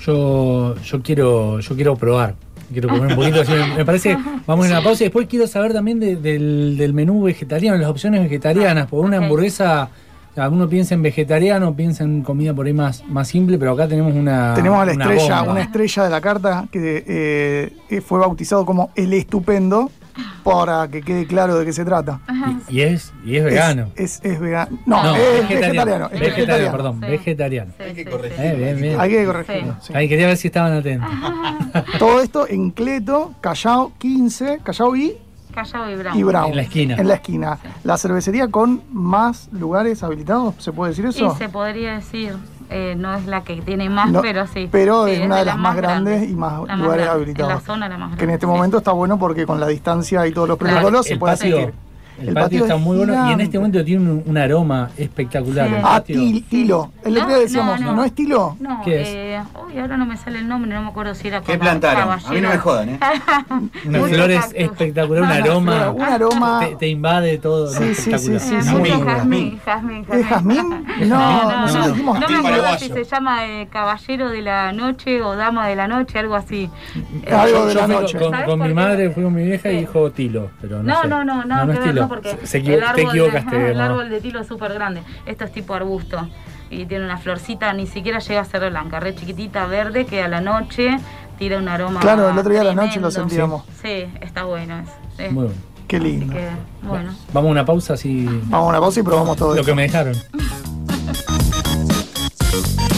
Speaker 1: Yo, yo quiero, yo quiero probar. Quiero comer un poquito. así me, parece vamos a una pausa y después quiero saber también de- del, del menú vegetariano, las opciones vegetarianas. Porque una hamburguesa, uno piensa en vegetariano, piensa en comida por ahí más, más simple, pero acá tenemos una.
Speaker 2: Tenemos a la
Speaker 1: una
Speaker 2: estrella,
Speaker 1: bomba.
Speaker 2: una estrella de la carta que eh, eh, fue bautizado como el estupendo para que quede claro de qué se trata.
Speaker 1: Y, y es, y es vegano.
Speaker 2: Es, es, vegano. No,
Speaker 1: No,
Speaker 2: es vegetariano. es
Speaker 1: Vegetariano, perdón,
Speaker 7: Sí.
Speaker 1: vegetariano.
Speaker 7: Sí, sí,
Speaker 1: Eh,
Speaker 7: sí.
Speaker 1: bien, bien.
Speaker 2: Hay que corregirlo.
Speaker 7: Sí.
Speaker 2: sí.
Speaker 1: Ahí quería ver si estaban atentos.
Speaker 2: Todo esto en Cleto, Callao 15, Callao y,
Speaker 7: Callao y Brown.
Speaker 2: y Brown.
Speaker 1: En la esquina.
Speaker 2: En la esquina. La cervecería con más lugares habilitados, ¿se puede decir eso?
Speaker 7: Y se podría decir, eh, no es la que tiene más,
Speaker 2: No,
Speaker 7: pero sí.
Speaker 2: pero
Speaker 7: Sí,
Speaker 2: es una de las más grandes
Speaker 7: grandes
Speaker 2: y más lugares
Speaker 7: grande,
Speaker 2: habilitados.
Speaker 7: En la zona la más grande.
Speaker 2: Que en este
Speaker 7: sí.
Speaker 2: momento está bueno porque con la distancia y todos los
Speaker 7: Claro,
Speaker 2: protocolos se puede
Speaker 1: patio,
Speaker 2: asistir.
Speaker 1: El
Speaker 2: El
Speaker 1: patio
Speaker 2: patio
Speaker 1: está
Speaker 2: es
Speaker 1: muy bueno y en este momento tiene un, un aroma espectacular.
Speaker 7: Sí.
Speaker 1: el
Speaker 2: Ah, til- tilo. El otro
Speaker 7: No,
Speaker 2: día decíamos,
Speaker 7: no,
Speaker 2: ¿no,
Speaker 7: no.
Speaker 2: es tilo?
Speaker 7: No,
Speaker 1: ¿Qué es?
Speaker 7: eh, uy, ahora no me sale el nombre, no me acuerdo si era
Speaker 3: ¿Qué
Speaker 7: como
Speaker 3: plantaron? A mí no me jodan, ¿eh? <laughs>
Speaker 1: Unas flores espectacular, un aroma.
Speaker 2: un aroma.
Speaker 1: Te, te invade todo.
Speaker 2: Sí, sí,
Speaker 1: espectacular.
Speaker 2: sí,
Speaker 7: Eh,
Speaker 2: sí,
Speaker 7: jazmín, jazmín,
Speaker 2: ¿Es jazmín? <laughs> No,
Speaker 7: No,
Speaker 2: nosotros
Speaker 7: no,
Speaker 2: dijimos
Speaker 7: no me acuerdo si se llama eh, Caballero de la Noche o Dama de la Noche, algo así. Eh,
Speaker 2: Algo de
Speaker 1: Yo
Speaker 2: la noche.
Speaker 1: Con,
Speaker 7: ¿Sabes
Speaker 1: con
Speaker 7: por
Speaker 1: mi madre, fui con mi vieja y dijo tilo. Pero no,
Speaker 7: No,
Speaker 1: sé.
Speaker 7: no, no,
Speaker 1: no es tilo.
Speaker 7: No, porque
Speaker 1: Se- se equivo-
Speaker 7: el
Speaker 1: te
Speaker 7: árbol,
Speaker 1: equivocaste.
Speaker 7: de, el árbol de tilo es súper grande. Esto es tipo arbusto. Y tiene una florcita, ni siquiera llega a ser blanca, re chiquitita, verde, que a la noche tira un aroma.
Speaker 2: Claro, el otro día a la noche lo sentíamos.
Speaker 7: Sí, está bueno. Es, sí.
Speaker 1: Muy bueno.
Speaker 2: Qué
Speaker 7: Así
Speaker 2: lindo.
Speaker 7: que, bueno.
Speaker 1: Vamos a una pausa así.
Speaker 2: Vamos a una pausa y probamos todo
Speaker 1: Lo que me dejaron. <laughs>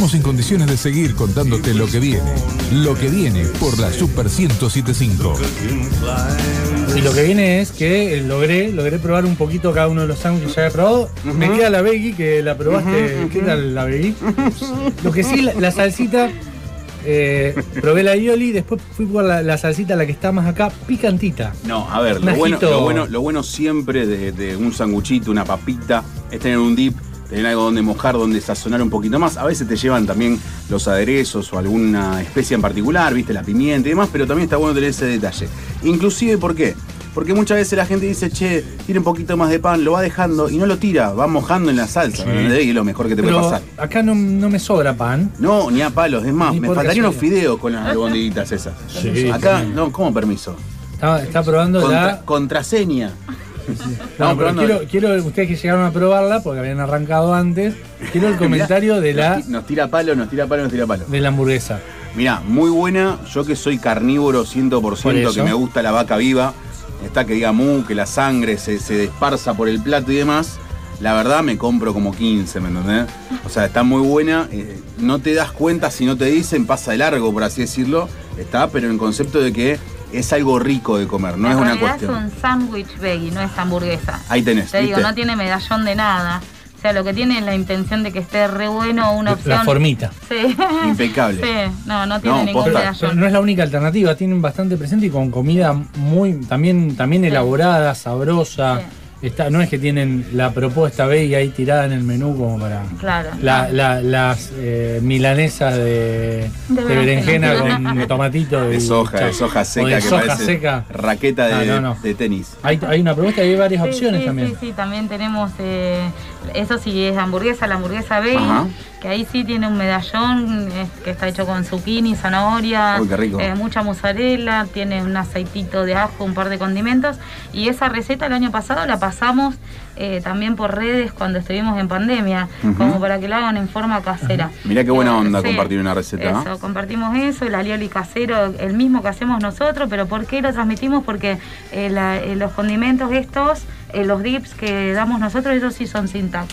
Speaker 5: Estamos en condiciones de seguir contándote lo que viene. Lo que viene por la Super 1075.
Speaker 1: Y lo que viene es que eh, logré, logré probar un poquito cada uno de los sándwiches que ya había probado. Me queda la veggie, que la probaste. ¿Qué tal la veggie? Lo que sí, la, la salsita, eh, probé la Ioli, después fui por la, la salsita, la que está más acá, picantita.
Speaker 3: No, a ver, bueno, lo, bueno, lo bueno siempre de, de un sanguchito, una papita, es tener un dip, tener algo donde mojar, donde sazonar un poquito más. A veces te llevan también los aderezos o alguna especia en particular, viste, la pimienta y demás, pero también está bueno tener ese detalle. Inclusive, ¿por qué? Porque muchas veces la gente dice, che, tiene un poquito más de pan, lo va dejando y no lo tira, va mojando en la salsa, ¿me entendés? Y es lo mejor que te puede pasar.
Speaker 1: acá no, no me sobra pan.
Speaker 3: No, ni a palos, es más,
Speaker 1: Ni
Speaker 3: me faltarían unos fideos con las albondiguitas esas.
Speaker 1: Sí,
Speaker 3: Acá,
Speaker 1: sí.
Speaker 3: no, ¿cómo permiso?
Speaker 1: Está, está probando
Speaker 3: Contra-
Speaker 1: la.
Speaker 3: contraseña.
Speaker 1: No, pero quiero, quiero, ustedes que llegaron a probarla, porque habían arrancado antes, quiero el <laughs> comentario de la,
Speaker 3: Nos, ti- nos tira palo, nos tira palo, nos tira palo.
Speaker 1: de la hamburguesa.
Speaker 3: Mirá, muy buena. Yo que soy carnívoro 100%,
Speaker 1: Por eso.
Speaker 3: que me gusta la vaca viva. Está que diga mu, que la sangre se, se desparza por el plato y demás. La verdad me compro como 15, ¿me entendés? O sea, está muy buena. eh, no te das cuenta si no te dicen, pasa de largo, por así decirlo. Está, pero en el concepto de que es algo rico de comer, no
Speaker 7: en
Speaker 3: es una cuestión.
Speaker 7: es un sándwich veggie, no es hamburguesa.
Speaker 3: Ahí tenés,
Speaker 7: Te digo, no tiene medallón de nada. O sea, lo que tiene es la intención de que esté re bueno, una opción.
Speaker 1: La formita.
Speaker 7: Sí.
Speaker 3: Impecable.
Speaker 7: Sí, no, no tiene
Speaker 3: No,
Speaker 7: ningún medallón.
Speaker 1: no es la única alternativa, tienen bastante presente y con comida muy también, también elaborada, sabrosa.
Speaker 7: Sí.
Speaker 1: Está, no es que tienen la propuesta veggie ahí tirada en el menú como para.
Speaker 7: Claro.
Speaker 1: La- la- las eh, milanesas de,
Speaker 7: De
Speaker 1: de berenjena con tomatito.
Speaker 3: De
Speaker 1: y
Speaker 3: soja, de soja
Speaker 1: O
Speaker 3: seca
Speaker 1: de
Speaker 3: que
Speaker 1: soja
Speaker 3: parece
Speaker 1: seca.
Speaker 3: raqueta de,
Speaker 1: no, no.
Speaker 3: de tenis.
Speaker 1: Hay, hay una propuesta y hay varias
Speaker 7: Sí,
Speaker 1: opciones
Speaker 7: sí,
Speaker 1: también.
Speaker 7: Sí, sí, también tenemos, eh, eso sí es hamburguesa, la hamburguesa veggie,
Speaker 3: Ajá.
Speaker 7: que ahí sí tiene un medallón eh, que está hecho con zucchini, zanahoria,
Speaker 3: Uy, qué rico.
Speaker 7: eh, mucha mozzarella, tiene un aceitito de ajo, un par de condimentos. Y esa receta el año pasado la pasamos eh, también por redes cuando estuvimos en pandemia, como para que la hagan en forma casera.
Speaker 3: Mirá qué buena onda
Speaker 7: sí,
Speaker 3: compartir una receta, ¿no?
Speaker 7: Eso, compartimos eso, el alioli casero, el mismo que hacemos nosotros, pero ¿por qué lo transmitimos? Porque la- los condimentos estos, eh, los dips que damos nosotros, ellos sí son sin TAC.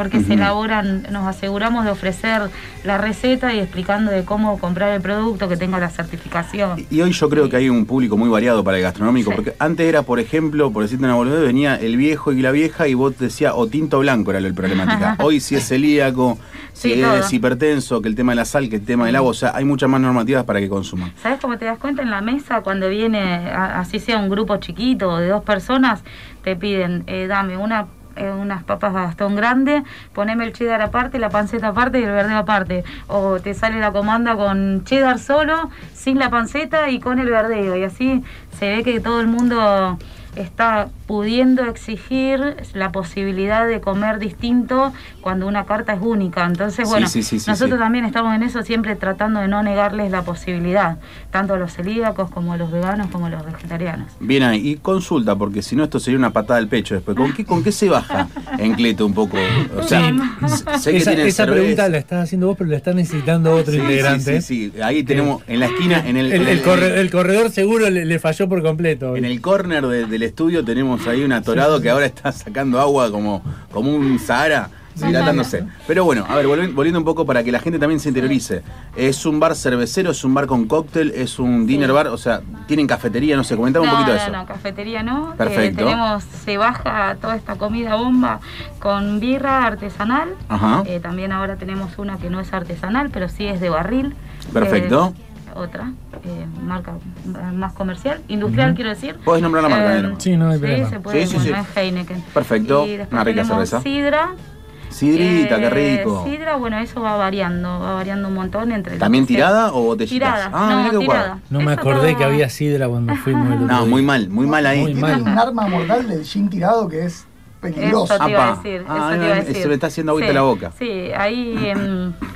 Speaker 7: Porque se elaboran, nos aseguramos de ofrecer la receta y explicando de cómo comprar el producto, que tenga la certificación.
Speaker 3: Y hoy yo creo que hay un público muy variado para el gastronómico,
Speaker 7: Sí.
Speaker 3: porque antes era, por ejemplo, por decirte una boludez, venía el viejo y la vieja y vos decías, o tinto blanco era la problemática. <laughs> Hoy si es celíaco, si
Speaker 7: Sí,
Speaker 3: es
Speaker 7: todo.
Speaker 3: hipertenso, que el tema de la sal, que el tema del agua, o sea, hay muchas más normativas para que consuman.
Speaker 7: ¿Sabes cómo te das cuenta en la mesa cuando viene, así sea un grupo chiquito o de dos personas, te piden, eh, dame una eh, unas papas bastón grande, poneme el cheddar aparte, la panceta aparte y el verdeo aparte. O te sale la comanda con cheddar solo, sin la panceta y con el verdeo. Y así se ve que todo el mundo está pudiendo exigir la posibilidad de comer distinto cuando una carta es única. Entonces, bueno,
Speaker 3: sí, sí, sí,
Speaker 7: nosotros
Speaker 3: sí.
Speaker 7: también estamos en eso siempre tratando de no negarles la posibilidad, tanto a los celíacos como a los veganos como a los vegetarianos.
Speaker 3: Bien ahí, y consulta, porque si no esto sería una patada al pecho después. ¿Con qué, con qué se baja <laughs> en Cleto un poco? O sea, s- sé que
Speaker 1: esa pregunta la estás haciendo vos, pero la está necesitando otro
Speaker 3: Sí,
Speaker 1: integrante.
Speaker 3: Sí, sí, sí. Ahí tenemos en la esquina, en el,
Speaker 1: El,
Speaker 3: en
Speaker 1: el
Speaker 3: el-
Speaker 1: corre- el corredor seguro le, le falló por completo.
Speaker 3: En el corner de- del estudio tenemos ahí un atorado que ahora está sacando agua como, como un Sahara, hidratándose. Pero bueno, a ver, volvi- volviendo un poco para que la gente también se interiorice. Es un bar cervecero, es un bar con cóctel, es un dinner bar, o sea, tienen cafetería, no sé, comentame un
Speaker 7: no,
Speaker 3: poquito de
Speaker 7: no,
Speaker 3: eso.
Speaker 7: no, cafetería no. Eh,
Speaker 3: Perfecto.
Speaker 7: tenemos, se baja toda esta comida bomba con birra artesanal.
Speaker 3: Ajá.
Speaker 7: Eh, también ahora tenemos una que no es artesanal, pero sí es de barril.
Speaker 3: Perfecto.
Speaker 7: es otra eh, marca más comercial, industrial quiero decir.
Speaker 3: Podés nombrar la marca,
Speaker 7: Eh.
Speaker 1: Sí, no hay problema.
Speaker 7: se puede,
Speaker 3: Sí, sí,
Speaker 7: bueno,
Speaker 3: sí.
Speaker 7: es Heineken.
Speaker 3: Perfecto,
Speaker 7: Y
Speaker 3: una rica cerveza.
Speaker 7: Sidra.
Speaker 3: Sidrita, qué
Speaker 7: Eh,
Speaker 3: rico.
Speaker 7: Sidra, bueno, eso va variando, va variando un montón entre
Speaker 3: ¿También tirada o botellitas?
Speaker 7: Tirada,
Speaker 3: Ah,
Speaker 7: no, tirada.
Speaker 1: No me acordé que había sidra cuando fuimos <laughs>
Speaker 3: No, muy mal, muy mal ahí.
Speaker 1: Muy mal.
Speaker 2: un arma mortal del gin tirado que es peligroso.
Speaker 7: Eso te iba a decir,
Speaker 3: Ah,
Speaker 7: eso te iba a decir.
Speaker 3: se me está haciendo agüita
Speaker 7: Sí,
Speaker 3: la boca.
Speaker 7: Sí, ahí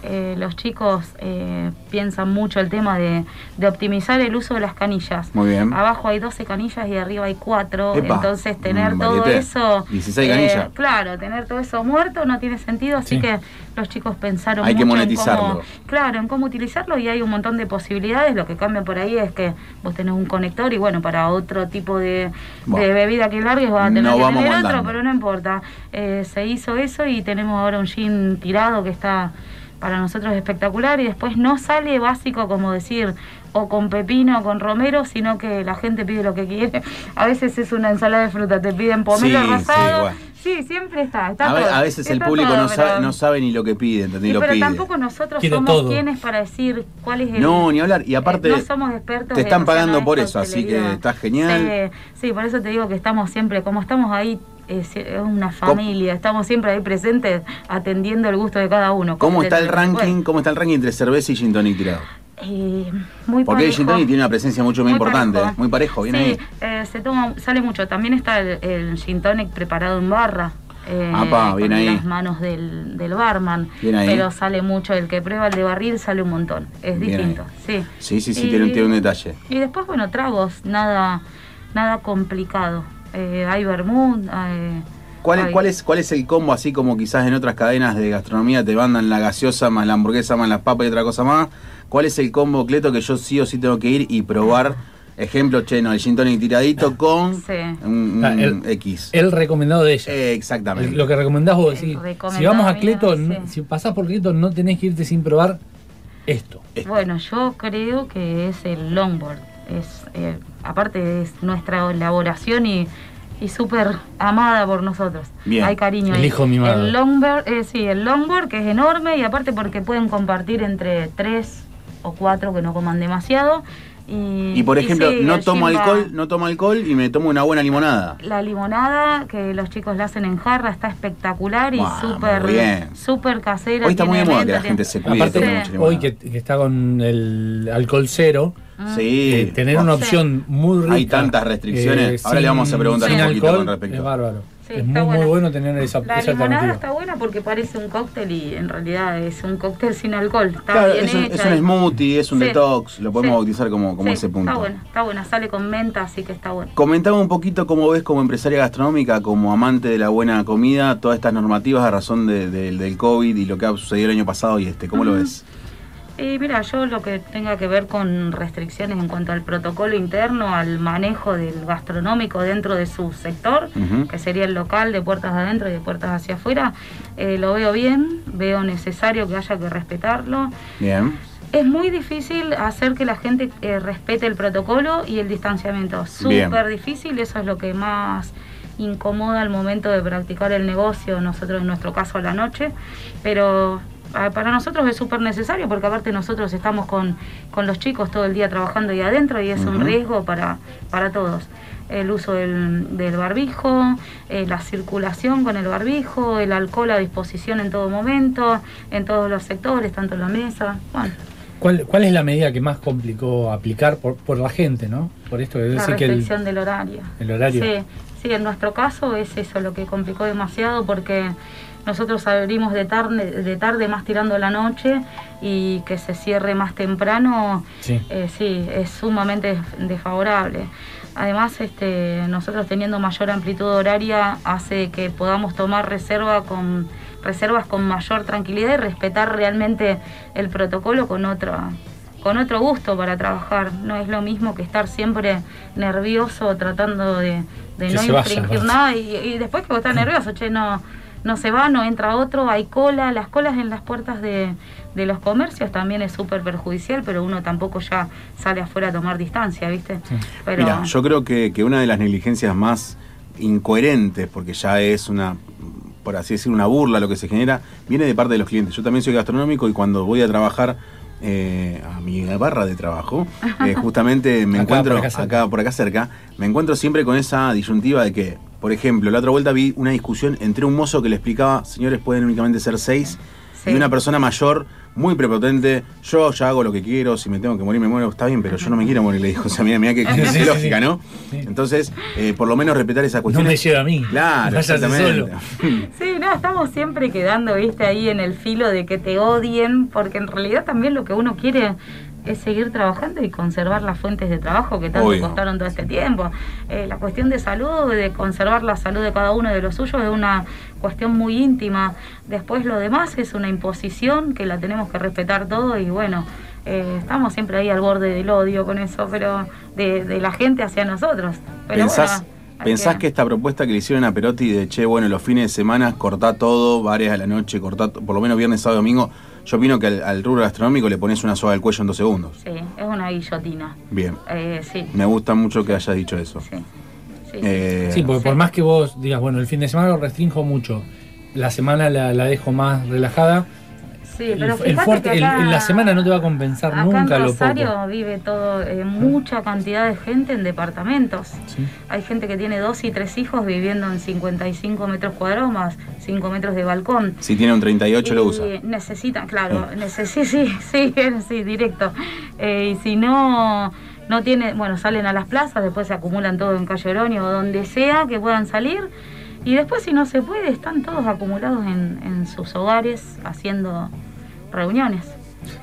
Speaker 7: eh, los chicos eh, piensan mucho el tema de, de optimizar el uso de las canillas.
Speaker 3: Muy bien.
Speaker 7: Abajo hay 12 canillas y arriba hay 4,
Speaker 3: Epa,
Speaker 7: entonces tener
Speaker 3: un
Speaker 7: todo eso...
Speaker 3: 16
Speaker 7: eh,
Speaker 3: canillas.
Speaker 7: claro, tener todo eso muerto no tiene sentido, así
Speaker 1: Sí.
Speaker 7: que los chicos pensaron
Speaker 3: Hay que
Speaker 7: mucho en
Speaker 3: monetizarlo.
Speaker 7: cómo- claro, en cómo utilizarlo y hay un montón de posibilidades. Lo que cambia por ahí es que vos tenés un conector y bueno, para otro tipo de,
Speaker 3: Bueno.
Speaker 7: de bebida que largues vas a tener
Speaker 3: No
Speaker 7: que
Speaker 3: vamos
Speaker 7: tener otro, pero no importa. Eh, se hizo eso y tenemos ahora un gin tirado que está para nosotros espectacular y después no sale básico como decir o con pepino o con romero, sino que la gente pide lo que quiere. <laughs> A veces es una ensalada de fruta, te piden pomelo
Speaker 3: Sí, sí,
Speaker 7: rosado.
Speaker 3: bueno.
Speaker 7: Sí, siempre está. está
Speaker 3: A,
Speaker 7: todo,
Speaker 3: a veces el público
Speaker 7: todo,
Speaker 3: no,
Speaker 7: pero-
Speaker 3: sabe, no sabe ni lo que pide, ¿entendés?
Speaker 7: Sí,
Speaker 3: lo
Speaker 7: pero
Speaker 3: pide.
Speaker 7: tampoco nosotros somos
Speaker 1: todo.
Speaker 7: quienes para decir cuál es el...
Speaker 3: No, ni hablar. Y aparte,
Speaker 7: eh, no somos expertos
Speaker 3: te
Speaker 7: de
Speaker 3: están pagando por eso, así que está genial.
Speaker 7: Sí, sí, por eso te digo que estamos siempre, como estamos ahí, es, una familia, estamos siempre ahí presentes atendiendo el gusto de cada uno.
Speaker 3: ¿Cómo está el ranking? ¿Cómo está el ranking entre cerveza y gin tonic tirado?
Speaker 7: Eh, muy
Speaker 3: Porque tonic tiene una presencia mucho más
Speaker 7: Muy
Speaker 3: importante,
Speaker 7: parejo.
Speaker 3: muy parejo, viene
Speaker 7: sí,
Speaker 3: ahí.
Speaker 7: eh, se toma, sale mucho. También está el, el gin tonic preparado en barra. eh,
Speaker 3: Apa, bien
Speaker 7: con
Speaker 3: ahí.
Speaker 7: las manos del, del barman.
Speaker 3: Bien ahí.
Speaker 7: Pero sale mucho. El que prueba el de barril sale un montón. Es
Speaker 3: Bien
Speaker 7: distinto. Sí.
Speaker 3: Sí, sí, sí,
Speaker 7: Y-
Speaker 3: tiene, un- tiene un detalle.
Speaker 7: Y después, bueno, tragos. Nada, nada complicado. Eh, hay vermouth. eh,
Speaker 3: ¿Cuál es,
Speaker 7: hay-
Speaker 3: cuál, es, ¿Cuál es el combo, así como quizás en otras cadenas de gastronomía te mandan la gaseosa más la hamburguesa más las papas y otra cosa más? ¿Cuál es el combo, Cleto, que yo sí o sí tengo que ir y probar? Ejemplo, che, no, el gin tonic tiradito con <laughs>
Speaker 7: Sí.
Speaker 3: un, un
Speaker 1: Ah, el-
Speaker 3: X.
Speaker 1: El recomendado de ella.
Speaker 3: Eh, exactamente.
Speaker 1: Lo que recomendás vos,
Speaker 7: recomendado
Speaker 1: Si vamos a
Speaker 7: mío,
Speaker 1: Cleto, no- si pasás por Cleto, no tenés que irte sin probar esto.
Speaker 7: Bueno, yo creo que es el longboard. Es, eh, aparte es nuestra elaboración y, y súper amada por nosotros.
Speaker 3: Bien.
Speaker 7: Hay cariño
Speaker 1: El
Speaker 7: ahí.
Speaker 1: hijo mimado.
Speaker 7: El longboard, eh, sí, el longboard que es enorme y aparte porque pueden compartir entre tres o cuatro que no coman demasiado. Y,
Speaker 3: Y por ejemplo,
Speaker 7: sí,
Speaker 3: no tomo alcohol, no tomo alcohol y me tomo una buena limonada.
Speaker 7: La limonada que los chicos la hacen en jarra está espectacular y
Speaker 3: muy
Speaker 7: súper
Speaker 3: bien.
Speaker 7: súper casera.
Speaker 3: Hoy está muy de moda que la gente se cuide
Speaker 1: Aparte, hoy que, que está con el alcohol cero,
Speaker 3: Sí.
Speaker 1: eh, tener una
Speaker 7: Sí.
Speaker 1: opción muy rica.
Speaker 3: Hay tantas restricciones. Ahora le vamos a preguntar un poquito
Speaker 1: alcohol,
Speaker 3: con respecto.
Speaker 1: Es bárbaro.
Speaker 7: Sí,
Speaker 1: es
Speaker 7: está
Speaker 1: muy, muy
Speaker 7: buena.
Speaker 1: bueno tener esa,
Speaker 7: La
Speaker 1: esa
Speaker 7: limonada está buena porque parece un cóctel y en realidad es un cóctel sin alcohol. Está
Speaker 3: Claro,
Speaker 7: bien
Speaker 3: es un,
Speaker 7: hecha
Speaker 3: es un smoothie, es un
Speaker 7: Sí,
Speaker 3: detox, lo podemos
Speaker 7: sí.
Speaker 3: bautizar como, como
Speaker 7: Sí,
Speaker 3: ese punto.
Speaker 7: Está buena, está buena, sale con menta, así que está bueno.
Speaker 3: Comentame un poquito cómo ves como empresaria gastronómica, como amante de la buena comida, todas estas normativas a razón de- de- del COVID y lo que ha sucedido el año pasado y este. ¿Cómo lo ves?
Speaker 7: Y mira, yo lo que tenga que ver con restricciones en cuanto al protocolo interno, al manejo del gastronómico dentro de su sector, que sería el local de puertas adentro y de puertas hacia afuera, eh, lo veo bien, veo necesario que haya que respetarlo.
Speaker 3: Bien.
Speaker 7: Es muy difícil hacer que la gente eh, respete el protocolo y el distanciamiento. Súper difícil, eso es lo que más incomoda al momento de practicar el negocio, nosotros en nuestro caso a la noche, pero para nosotros es súper necesario porque aparte nosotros estamos con, con los chicos todo el día trabajando ahí adentro y es un riesgo para, para todos. El uso del, del barbijo, eh, la circulación con el barbijo, el alcohol a disposición en todo momento, en todos los sectores, tanto en la mesa. Bueno,
Speaker 1: ¿Cuál, ¿Cuál es la medida que más complicó aplicar por, por la gente, no? Por esto es
Speaker 7: La
Speaker 1: decir que el,
Speaker 7: restricción del horario.
Speaker 1: el horario.
Speaker 7: Sí, sí, en nuestro caso es eso lo que complicó demasiado porque nosotros abrimos de tarde, de tarde más tirando la noche y que se cierre más temprano,
Speaker 1: Sí.
Speaker 7: eh, sí, es sumamente desfavorable. Además, este, nosotros teniendo mayor amplitud horaria hace que podamos tomar reserva con reservas con mayor tranquilidad y respetar realmente el protocolo con otra con otro gusto para trabajar. No es lo mismo que estar siempre nervioso tratando de, no infringir nada y, y después que vos estás nervioso, che, no, no se va, no entra otro, hay cola, las colas en las puertas de, de los comercios también es súper perjudicial, pero uno tampoco ya sale afuera a tomar distancia, ¿viste? Pero,
Speaker 3: Mira, yo creo que, que una de las negligencias más incoherentes, porque ya es una, por así decir, una burla lo que se genera, viene de parte de los clientes. Yo también soy gastronómico y cuando voy a trabajar eh, a mi barra de trabajo, eh, <laughs> justamente me
Speaker 1: Acá,
Speaker 3: encuentro
Speaker 1: por acá cerca.
Speaker 3: acá por acá cerca, me encuentro siempre con esa disyuntiva de que, por ejemplo, la otra vuelta vi una discusión entre un mozo que le explicaba, señores, pueden únicamente ser seis,
Speaker 7: Sí.
Speaker 3: y una persona mayor, muy prepotente, yo ya hago lo que quiero, si me tengo que morir me muero, está bien, pero yo no me quiero morir, le dijo, <laughs> o sea, mira, mira que, <laughs>
Speaker 1: Sí, sí,
Speaker 3: lógica,
Speaker 1: sí.
Speaker 3: ¿no? Entonces, eh, por lo menos respetar esa
Speaker 1: No
Speaker 3: cuestión.
Speaker 1: me lleva a mí.
Speaker 3: Claro, exactamente.
Speaker 1: solo. <laughs>
Speaker 7: Sí, no, estamos siempre quedando, viste, ahí en el filo de que te odien, porque en realidad también lo que uno quiere es seguir trabajando y conservar las fuentes de trabajo que tanto
Speaker 3: Obvio.
Speaker 7: costaron todo este tiempo. Eh, la cuestión de salud, de conservar la salud de cada uno de los suyos, es una cuestión muy íntima. Después lo demás es una imposición que la tenemos que respetar todo y bueno, eh, estamos siempre ahí al borde del odio con eso, pero de, de la gente hacia nosotros. Pero
Speaker 3: ¿Pensás,
Speaker 7: bueno, hay
Speaker 3: pensás que... esta propuesta que le hicieron a Perotti de che, bueno, los fines de semana cortá todo, varias a la noche, cortá por lo menos viernes, sábado, domingo? Yo opino que al, al rubro gastronómico le pones una soga al cuello en dos segundos.
Speaker 7: Sí, es una guillotina.
Speaker 3: Bien.
Speaker 7: Eh, sí,
Speaker 3: Me gusta mucho que hayas dicho eso.
Speaker 7: sí. sí,
Speaker 3: Eh,
Speaker 1: Sí, porque
Speaker 7: Sí.
Speaker 1: por más que vos digas, bueno, el fin de semana lo restringo mucho, la semana la, la dejo más relajada,
Speaker 7: Sí,
Speaker 1: el,
Speaker 7: pero
Speaker 1: el
Speaker 7: fíjate
Speaker 1: fuerte,
Speaker 7: que acá-
Speaker 1: la semana no te va a compensar
Speaker 7: acá
Speaker 1: nunca
Speaker 7: en
Speaker 1: lo
Speaker 7: Rosario
Speaker 1: poco.
Speaker 7: vive todo, eh, mucha cantidad de gente en departamentos.
Speaker 1: Sí.
Speaker 7: Hay gente que tiene dos y tres hijos viviendo en 55 metros cuadrados más 5 metros de balcón.
Speaker 3: Si tiene un 38 lo
Speaker 7: Y
Speaker 3: usa.
Speaker 7: Necesitan, claro, necesi- <laughs> sí, sí, sí, sí, directo. Eh, y si no, no tiene, bueno, salen a las plazas, después se acumulan todo en Calle Oroño o donde sea que puedan salir. Y después, si no se puede, están todos acumulados en, en sus hogares haciendo reuniones.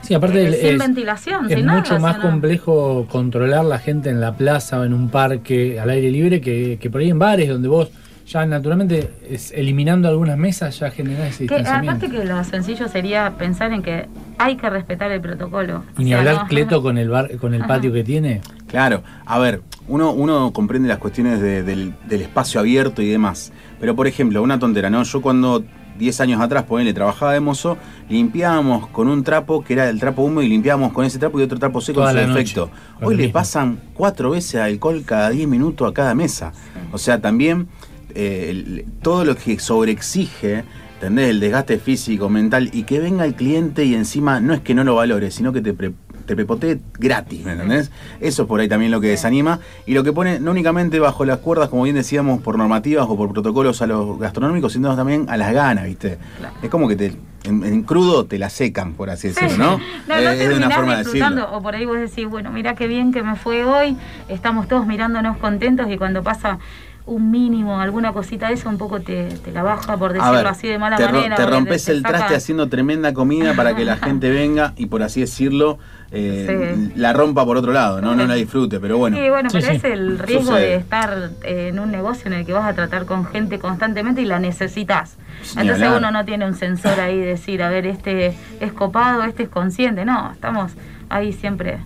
Speaker 1: Sí, aparte
Speaker 7: Eh,
Speaker 1: el-
Speaker 7: sin
Speaker 1: es,
Speaker 7: ventilación,
Speaker 1: es
Speaker 7: sin nada.
Speaker 1: mucho más complejo controlar la gente en la plaza o en un parque al aire libre que, que por ahí en bares donde vos ya naturalmente es, eliminando algunas mesas ya generás ese
Speaker 7: Que,
Speaker 1: distanciamiento.
Speaker 7: aparte que lo sencillo sería pensar en que hay que respetar el protocolo.
Speaker 1: Y ni
Speaker 7: O sea,
Speaker 1: hablar
Speaker 7: no-
Speaker 1: Cleto con el bar, con el
Speaker 7: Ajá.
Speaker 1: patio que tiene.
Speaker 3: Claro, a ver, uno, uno comprende las cuestiones de- del, del espacio abierto y demás. Pero, por ejemplo, una tontera, ¿no? Yo cuando 10 años atrás, ponele, trabajaba de mozo, limpiábamos con un trapo que era el trapo húmedo y limpiábamos con ese trapo y otro trapo seco
Speaker 1: Toda
Speaker 3: en su
Speaker 1: noche,
Speaker 3: defecto. Hoy le
Speaker 1: mismo.
Speaker 3: pasan cuatro veces alcohol cada 10 minutos a cada mesa. O sea, también eh, todo lo que sobreexige, ¿entendés? El desgaste físico, mental, y que venga el cliente y encima no es que no lo valore, sino que te, pre- te prepotee gratis, ¿me entendés? Eso es por ahí también lo que desanima y lo que pone no únicamente bajo las cuerdas, como bien decíamos, por normativas o por protocolos a los gastronómicos, sino también a las ganas, ¿viste?
Speaker 7: Claro.
Speaker 3: Es como que te, en, en crudo te la secan, por así decirlo, <laughs> ¿no?
Speaker 7: no, no
Speaker 3: Eh, es de una forma de decirlo.
Speaker 7: O por ahí vos decís, bueno, mira qué bien que me fue hoy, estamos todos mirándonos contentos y cuando pasa un mínimo, alguna cosita de eso, un poco te, te la baja, por decirlo
Speaker 3: ver,
Speaker 7: así de mala
Speaker 3: te, ro-
Speaker 7: manera.
Speaker 3: te rompes
Speaker 7: te
Speaker 3: el traste haciendo tremenda comida para que la <laughs> gente venga y por así decirlo eh,
Speaker 7: Sí.
Speaker 3: la rompa por otro lado, no no la disfrute, pero bueno.
Speaker 7: Sí, bueno,
Speaker 1: Sí,
Speaker 7: pero
Speaker 1: sí.
Speaker 7: es el riesgo
Speaker 3: Sucede.
Speaker 7: de estar eh, en un negocio en el que vas a tratar con gente constantemente y la necesitas. Entonces
Speaker 3: hablar.
Speaker 7: uno no tiene un sensor ahí de decir, a ver, este es copado, este es consciente. No, estamos ahí siempre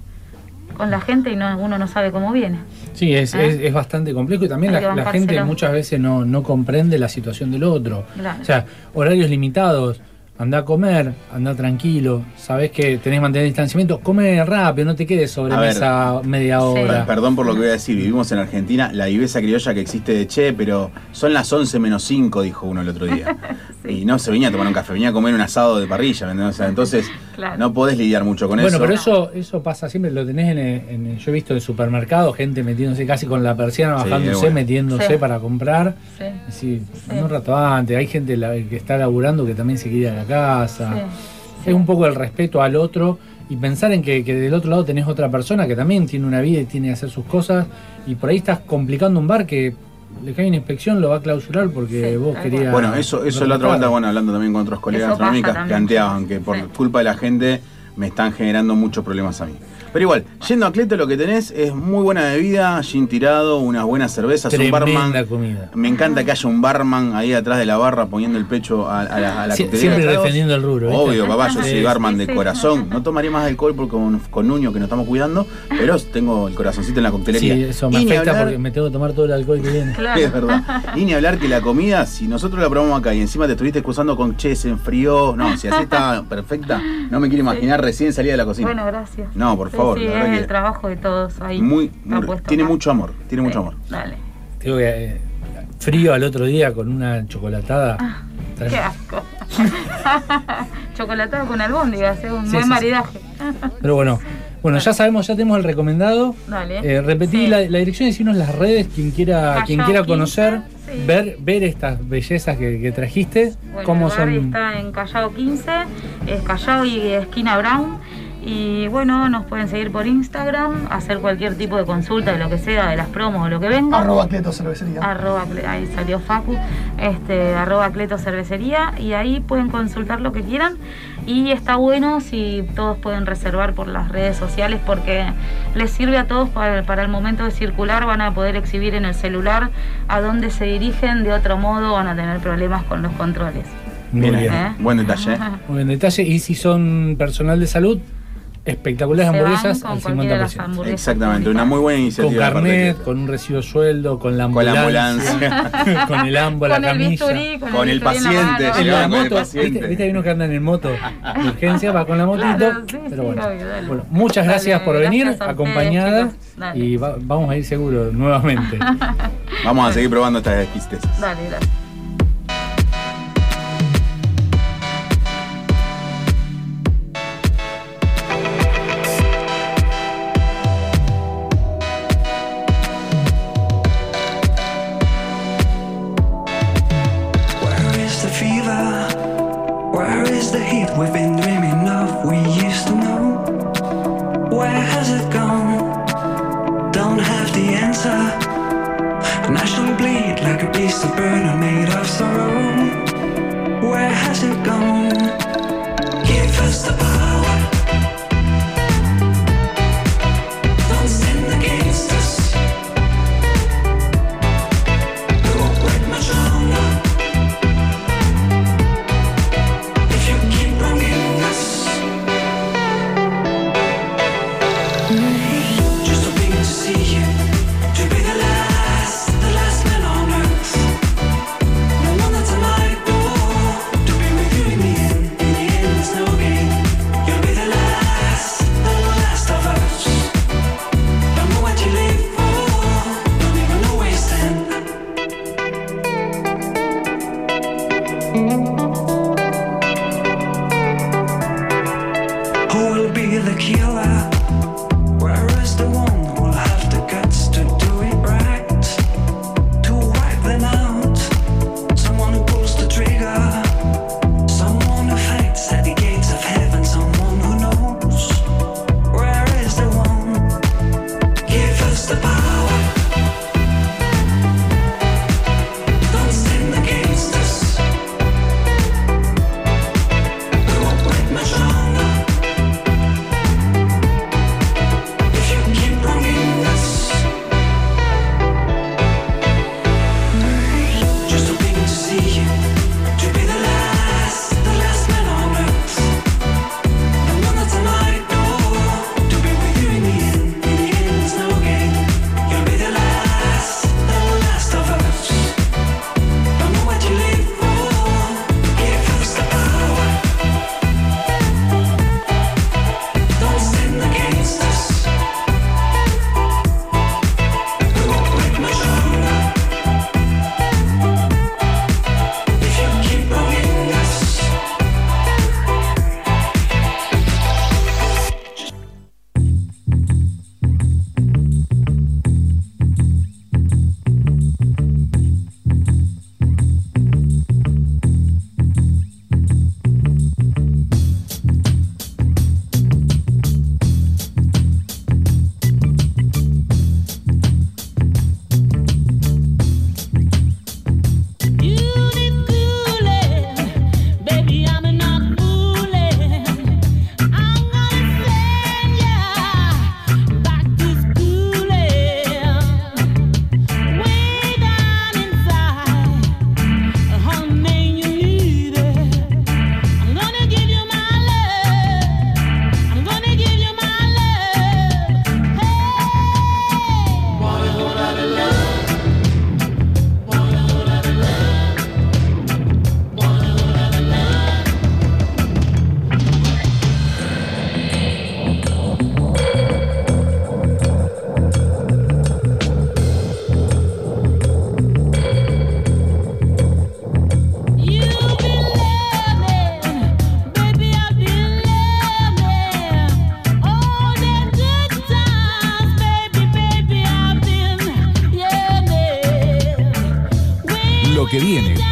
Speaker 7: con la gente y no, uno no sabe cómo viene.
Speaker 1: Sí, es,
Speaker 7: ¿Eh?
Speaker 1: es, es bastante complejo y también la, gente muchas veces no, no comprende la situación del otro.
Speaker 7: Claro.
Speaker 1: O sea, horarios limitados, anda a comer, anda tranquilo, sabes que tenés que mantener distanciamiento, come rápido, no te quedes sobre
Speaker 3: A ver.
Speaker 1: mesa media hora.
Speaker 3: Per- Perdón por lo que voy a decir, vivimos en Argentina, la viveza criolla que existe de Che, pero son las 11 menos 5, dijo uno el otro día. <laughs>
Speaker 7: Sí.
Speaker 3: Y no se venía a tomar un café, venía a comer un asado de parrilla. O sea, entonces
Speaker 7: Claro.
Speaker 3: no podés lidiar mucho con
Speaker 1: bueno,
Speaker 3: eso.
Speaker 1: pero eso eso pasa siempre, lo tenés en, el- en el- yo he visto en el supermercado, gente metiéndose casi con la persiana,
Speaker 3: Sí,
Speaker 1: bajándose,
Speaker 3: bueno.
Speaker 1: metiéndose
Speaker 7: Sí.
Speaker 1: para comprar.
Speaker 7: Sí.
Speaker 1: Un rato antes, hay gente la- que está laburando que también se quiere ir a la casa.
Speaker 7: Sí.
Speaker 1: Es un poco el respeto al otro y pensar en que, que del otro lado tenés otra persona que también tiene una vida y tiene que hacer sus cosas y por ahí estás complicando un bar que le cae una inspección, lo va a clausurar porque
Speaker 7: Sí,
Speaker 1: vos querías...
Speaker 3: Bueno, eso, eso la otra vuelta, bueno, hablando también con otros colegas
Speaker 7: también,
Speaker 3: planteaban que por
Speaker 7: Sí.
Speaker 3: culpa de la gente me están generando muchos problemas a mí. Pero igual, yendo a Cleto lo que tenés es muy buena bebida, gin tirado, unas buenas cervezas, un barman.
Speaker 1: comida.
Speaker 3: Me encanta que haya un barman ahí atrás de la barra poniendo el pecho a, a la, a la
Speaker 1: Sie- siempre
Speaker 3: de
Speaker 1: defendiendo el rubro, ¿viste?
Speaker 3: Obvio, papá, yo
Speaker 1: Sí,
Speaker 3: soy
Speaker 1: sí,
Speaker 3: barman de
Speaker 7: sí.
Speaker 3: corazón. No tomaría más alcohol porque con, con Nuño que nos estamos cuidando, pero tengo el corazoncito en la
Speaker 1: Sí,
Speaker 3: coctelería.
Speaker 1: eso me
Speaker 3: Y
Speaker 1: afecta
Speaker 3: hablar-
Speaker 1: porque me tengo que tomar todo el alcohol que viene.
Speaker 7: Claro.
Speaker 3: es verdad. Y ni hablar que la comida, si nosotros la probamos acá y encima te estuviste excusando con che, se enfrió. No, si así está <laughs> perfecta, no me quiero imaginar recién salida de la cocina.
Speaker 7: Bueno, gracias.
Speaker 3: No, por
Speaker 7: Sí,
Speaker 3: favor,
Speaker 7: Sí,
Speaker 3: la
Speaker 7: es el trabajo de todos ahí.
Speaker 3: muy, tiene
Speaker 7: acá.
Speaker 3: mucho amor, tiene
Speaker 7: Sí,
Speaker 3: mucho amor.
Speaker 7: Dale.
Speaker 1: Tengo que, eh, frío al otro día con una chocolatada.
Speaker 7: Qué asco. <laughs> Chocolatado con albóndigas, es un
Speaker 1: Sí,
Speaker 7: buen
Speaker 1: sí, sí.
Speaker 7: maridaje.
Speaker 1: Pero bueno, <laughs> bueno, ya sabemos, ya tenemos el recomendado.
Speaker 7: Dale.
Speaker 1: Eh, repetí
Speaker 7: Sí.
Speaker 1: la, la dirección y decirnos las redes, quien quiera,
Speaker 7: Callao
Speaker 1: quien quiera
Speaker 7: 15,
Speaker 1: conocer,
Speaker 7: sí.
Speaker 1: ver, ver estas bellezas que, que trajiste,
Speaker 7: Bueno,
Speaker 1: cómo
Speaker 7: el
Speaker 1: son.
Speaker 7: está en Callao 15, es Callao y esquina Brown. Y bueno, nos pueden seguir por Instagram, hacer cualquier tipo de consulta de lo que sea, de las promos o lo que venga.
Speaker 2: Arroba Cleto Cervecería.
Speaker 7: Arroba ahí salió Facu, este, arroba Cleto Cervecería, y ahí pueden consultar lo que quieran. Y está bueno si todos pueden reservar por las redes sociales porque les sirve a todos para, para el momento de circular, van a poder exhibir en el celular a dónde se dirigen, de otro modo van a tener problemas con los controles.
Speaker 1: Muy
Speaker 3: Bien,
Speaker 1: bien.
Speaker 7: ¿eh?
Speaker 3: Buen detalle. <laughs> ¿eh?
Speaker 1: Muy bien detalle. Y si son personal de salud, espectaculares
Speaker 7: Se
Speaker 1: hamburguesas
Speaker 7: con
Speaker 1: al
Speaker 7: cualquiera de las
Speaker 1: 50%.
Speaker 7: hamburguesas
Speaker 3: Exactamente, una muy buena
Speaker 1: Con
Speaker 3: iniciativa. parte
Speaker 1: carnet, con un recibo de sueldo, con la
Speaker 3: Con la
Speaker 1: ambulancia, con el ambo, la
Speaker 7: Con el
Speaker 1: camilla.
Speaker 7: bisturí, con,
Speaker 3: Con el paciente.
Speaker 1: En la
Speaker 3: con
Speaker 1: moto. ¿viste, viste hay uno que anda en el moto de <laughs> urgencia, va con la motito.
Speaker 7: Claro, sí,
Speaker 1: pero
Speaker 7: sí,
Speaker 1: bueno.
Speaker 7: obvio, dale.
Speaker 1: Bueno, muchas
Speaker 7: Dale,
Speaker 1: gracias por venir,
Speaker 7: gracias ustedes,
Speaker 1: acompañada. Y va- vamos a ir seguro nuevamente. <laughs>
Speaker 3: Vamos a seguir probando estas exquisiteces.
Speaker 7: Dale, dale.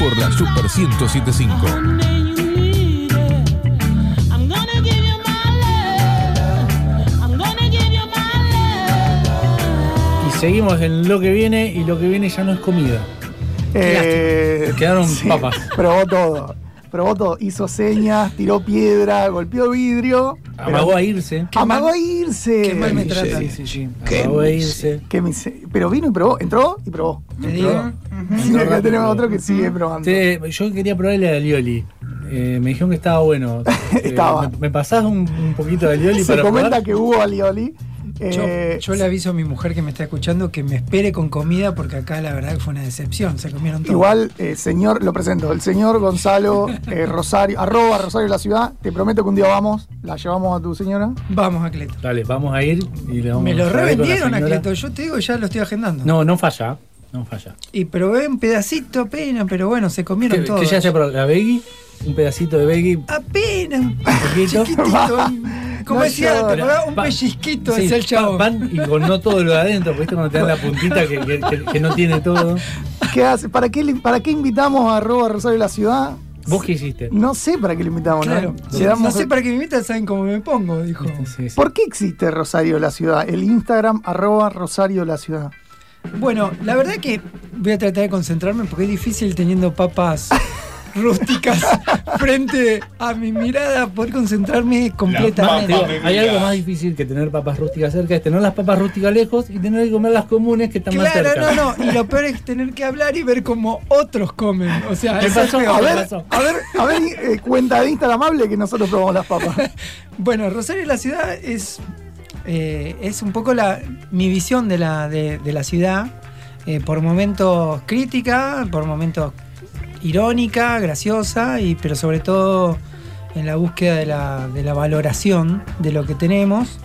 Speaker 5: Por la Super 1075.
Speaker 6: I'm gonna give you my love. I'm gonna give you my love.
Speaker 1: Y seguimos en lo que viene y lo que viene ya no es comida.
Speaker 2: Eh,
Speaker 1: quedaron papas. <laughs>
Speaker 2: Probó todo. Probó todo. Hizo señas, tiró piedra, golpeó vidrio.
Speaker 1: Amagó a irse.
Speaker 2: Amagó a irse.
Speaker 8: Qué mal me trata.
Speaker 1: Sí, sí, Amagó a irse.
Speaker 2: Qué Pero vino y probó. Entró y probó.
Speaker 8: Te digo.
Speaker 2: Y acá tenemos otro que sigue probando.
Speaker 1: Sí, yo quería probarle a Lioli. Eh, me dijeron que estaba bueno. <laughs> Eh,
Speaker 2: Estaba.
Speaker 1: ¿Me, me pasás un, un poquito de Lioli
Speaker 2: Se
Speaker 1: para
Speaker 2: comenta
Speaker 1: probar?
Speaker 2: que hubo alioli.
Speaker 8: Yo,
Speaker 2: Eh,
Speaker 8: yo le aviso a mi mujer que me está escuchando que me espere con comida porque acá la verdad que fue una decepción. Se comieron todo.
Speaker 2: Igual, eh, señor, lo presento, el señor Gonzalo eh, Rosario, arroba Rosario la ciudad. Te prometo que un día vamos, la llevamos a tu señora.
Speaker 8: Vamos a Cleto.
Speaker 1: Dale, vamos a ir y le vamos
Speaker 8: Me lo revendieron a. Cleto. Yo te digo, ya lo estoy agendando.
Speaker 1: No, no falla. No falla.
Speaker 8: Y probé un pedacito apenas, pero bueno, se comieron
Speaker 1: ¿Qué,
Speaker 8: todo.
Speaker 1: qué ya se probó? ¿La veggie? Un pedacito de veggie.
Speaker 8: Apenas, un
Speaker 1: poquito. <laughs>
Speaker 8: chiquitito. Como
Speaker 2: No
Speaker 8: decía,
Speaker 2: llora.
Speaker 8: ¿te acordás? un
Speaker 1: Pa-
Speaker 8: pellizquito
Speaker 1: Sí,
Speaker 8: decía el chavo.
Speaker 1: Van y con no todo lo de adentro, porque viste cuando te dan la puntita que, que- que- que no tiene todo.
Speaker 2: ¿Qué hace? ¿Para qué, ¿Para qué invitamos a arroba Rosario la ciudad?
Speaker 1: ¿Vos qué hiciste?
Speaker 2: No sé para qué le invitamos,
Speaker 8: Claro.
Speaker 2: ¿no? Damos-
Speaker 8: no sé para qué me invitan, saben cómo me pongo, dijo.
Speaker 1: Sí, sí.
Speaker 2: ¿Por qué existe Rosario la ciudad? El Instagram arroba Rosario la ciudad.
Speaker 8: Bueno, la verdad que voy a tratar de concentrarme porque es difícil teniendo papas <laughs> rústicas frente a mi mirada poder concentrarme
Speaker 1: Más,
Speaker 8: completamente.
Speaker 1: hay algo más difícil que tener papas rústicas cerca, es tener las papas rústicas lejos y tener que comer las comunes que están más
Speaker 8: Claro,
Speaker 1: cerca.
Speaker 8: no, no. Y lo peor es tener que hablar y ver cómo otros comen. O sea, es.
Speaker 2: A
Speaker 1: ¿Qué
Speaker 2: ver, a ver, a ver, eh, cuenta de Instagram amable que nosotros probamos las papas. <laughs>
Speaker 8: Bueno, Rosario la ciudad es, eh, es un poco la, mi visión de la, de, la ciudad. eh, por momentos crítica, por momentos irónica, graciosa, y, pero sobre todo en la búsqueda de la, de la valoración de lo que tenemos,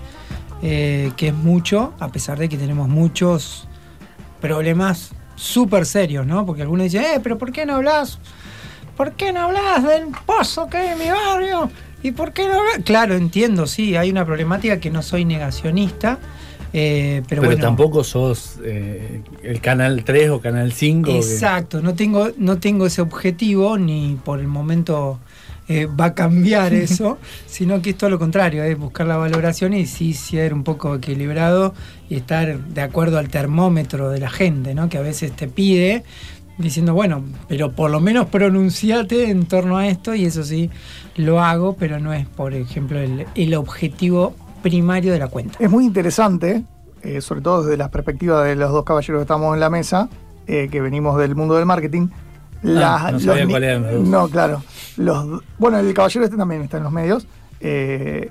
Speaker 8: eh, que es mucho, a pesar de que tenemos muchos problemas súper serios, ¿no? Porque algunos dicen, eh, pero ¿por qué no hablas? ¿Por qué no hablas del pozo que hay en mi barrio? ¿Y por qué no? Claro, entiendo, sí, hay una problemática que no soy negacionista, eh, pero,
Speaker 1: Pero,
Speaker 8: bueno.
Speaker 1: tampoco sos eh, el canal 3 o canal 5. que-
Speaker 8: Exacto, no tengo, no tengo ese objetivo, ni por el momento eh, va a cambiar <laughs> eso, sino que es todo lo contrario, es buscar la valoración y sí ser un poco equilibrado y estar de acuerdo al termómetro de la gente, ¿no? que a veces te pide diciendo, bueno, pero por lo menos pronunciate en torno a esto y eso sí lo hago, pero no es, por ejemplo, el, el objetivo primario de la cuenta.
Speaker 2: Es muy interesante, eh, sobre todo desde la perspectiva de los dos caballeros que estamos en la mesa, eh, que venimos del mundo del marketing. Las-
Speaker 1: Ah, no sabía cuál.
Speaker 2: No, claro. Los, bueno, el caballero este también está en los medios. Eh,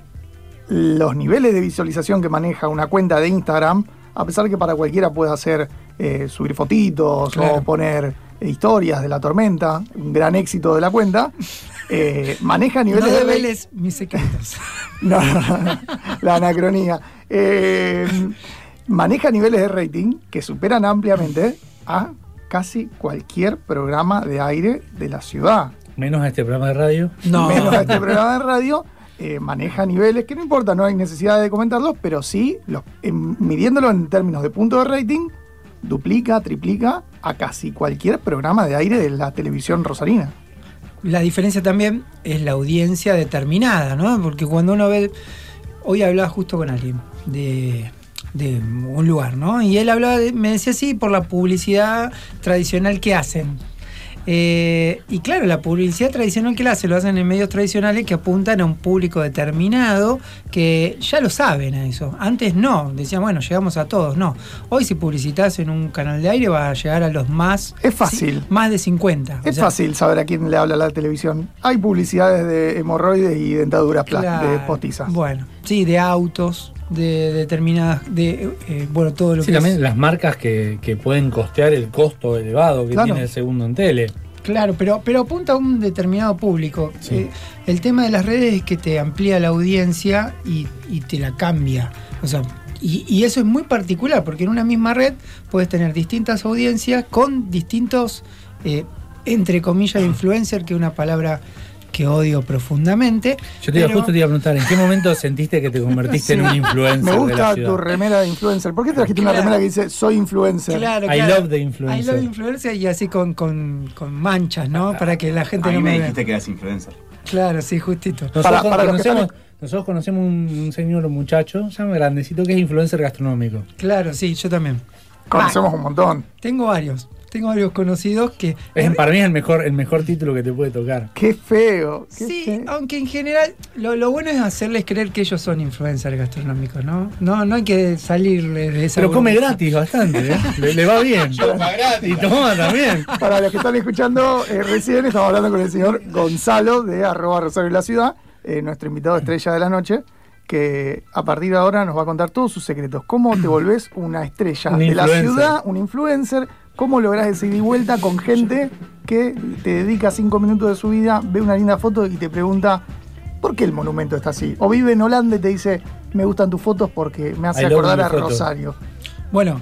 Speaker 2: los niveles de visualización que maneja una cuenta de Instagram, a pesar que para cualquiera puede hacer eh, subir fotitos
Speaker 8: Claro.
Speaker 2: o poner historias de la tormenta, un gran éxito de la cuenta, eh, maneja
Speaker 8: No
Speaker 2: niveles de...
Speaker 8: develes mis secretos. <laughs>
Speaker 2: No, no, no, no. la anacronía. Eh, maneja niveles de rating que superan ampliamente a casi cualquier programa de aire de la ciudad.
Speaker 1: Menos a este programa de radio.
Speaker 8: No.
Speaker 2: Menos a este <laughs> programa de radio. eh, maneja niveles que no importa, no hay necesidad de comentarlos, pero sí, los, midiéndolo en términos de punto de rating, duplica, triplica a casi cualquier programa de aire de la televisión rosarina.
Speaker 8: La diferencia también es la audiencia determinada, ¿no? Porque cuando uno ve. Hoy hablaba justo con alguien de, de un lugar, ¿no? Y él hablaba, me decía sí, por la publicidad tradicional que hacen. Eh, y claro, la publicidad tradicional que la hacen, lo hacen en medios tradicionales que apuntan a un público determinado que ya lo saben a eso. Antes no, decían, bueno, llegamos a todos. No. Hoy si publicitas en un canal de aire va a llegar a los más.
Speaker 2: Es fácil.
Speaker 8: sí, más de 50. O
Speaker 2: Es
Speaker 8: sea,
Speaker 2: fácil saber a quién le habla la televisión. Hay publicidades de hemorroides y dentaduras
Speaker 8: Claro.
Speaker 2: de postizas.
Speaker 8: Bueno, sí, de autos, de determinadas, de eh, bueno, todo lo
Speaker 1: Sí,
Speaker 8: que
Speaker 1: también
Speaker 8: es-
Speaker 1: las marcas que, que pueden costear el costo elevado que
Speaker 2: Claro.
Speaker 1: tiene el segundo en tele.
Speaker 8: Claro, pero, pero apunta a un determinado público.
Speaker 1: Sí.
Speaker 8: Eh, el tema de las redes es que te amplía la audiencia y, y te la cambia. O sea, y, y eso es muy particular, porque en una misma red puedes tener distintas audiencias con distintos, eh, entre comillas, <clears throat> influencers, que es una palabra que odio profundamente.
Speaker 1: Yo te iba,
Speaker 8: pero-
Speaker 1: justo te iba a preguntar, ¿en qué momento sentiste que te convertiste en un <laughs> influencer
Speaker 2: Me
Speaker 1: de la
Speaker 2: gusta tu remera de influencer. ¿Por qué trajiste una remera que dice soy influencer?
Speaker 8: Claro,
Speaker 1: I
Speaker 8: claro.
Speaker 1: love the influencer.
Speaker 8: I love the influencer y así con, con, con manchas, ¿no? Para que la gente
Speaker 3: A mí
Speaker 8: no
Speaker 3: me
Speaker 8: me vea.
Speaker 3: dijiste que eras influencer.
Speaker 8: Claro, sí, justito.
Speaker 1: Nosotros,
Speaker 2: Para- para
Speaker 1: conocemos,
Speaker 2: están-
Speaker 1: nosotros conocemos un, un señor, un muchacho, ya grandecito, que es influencer gastronómico.
Speaker 8: Claro, sí, yo también.
Speaker 2: Conocemos un montón.
Speaker 8: Tengo varios. Tengo varios conocidos que.
Speaker 1: Es, para mí es el mejor, el mejor título que te puede tocar.
Speaker 2: Qué feo. qué
Speaker 8: Sí,
Speaker 2: feo.
Speaker 8: aunque en general lo, lo bueno es hacerles creer que ellos son influencers gastronómicos, ¿no? No, no hay que salirles de esa
Speaker 1: Pero come
Speaker 8: burbuja.
Speaker 1: gratis bastante, ¿eh? le, le va bien. Y toma también.
Speaker 2: Para los que están escuchando eh, recién, estamos hablando con el señor Gonzalo de arroba Rosario la Ciudad, eh, nuestro invitado estrella de la noche, que a partir de ahora nos va a contar todos sus secretos. ¿Cómo te volvés una estrella
Speaker 1: Un
Speaker 2: de la ciudad, un influencer? ¿Cómo lográs ese ida y vuelta con gente que te dedica cinco minutos de su vida, ve una linda foto y te pregunta, ¿por qué el monumento está así? O vive en Holanda y te dice, me gustan tus fotos porque me hace acordar a. Rosario.
Speaker 8: Bueno,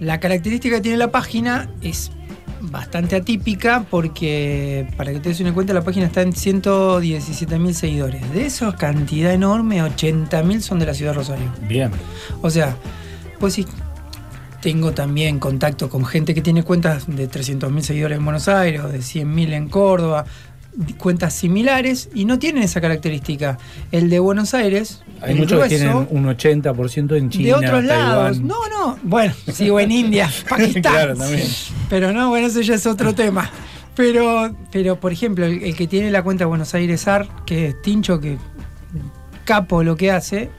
Speaker 8: la característica que tiene la página es bastante atípica porque, para que te des una cuenta, la página está en 117 mil seguidores. De esos, cantidad enorme, 80 mil son de la ciudad de Rosario.
Speaker 1: Bien.
Speaker 8: O sea, pues sí, tengo también contacto con gente que tiene cuentas de 300.000 seguidores en Buenos Aires o de 100.000 en Córdoba, cuentas similares y no tienen esa característica. El de Buenos Aires,
Speaker 1: Hay muchos que tienen un 80% en China.
Speaker 8: de otros
Speaker 1: Taiwán.
Speaker 8: lados. No, no. Bueno, sigo en India, <laughs> Pakistán.
Speaker 1: Claro, también.
Speaker 8: Pero no, bueno, eso ya es otro <laughs> tema. Pero, pero por ejemplo, el, el que tiene la cuenta Buenos Aires AR, que es Tincho, que capo lo que hace,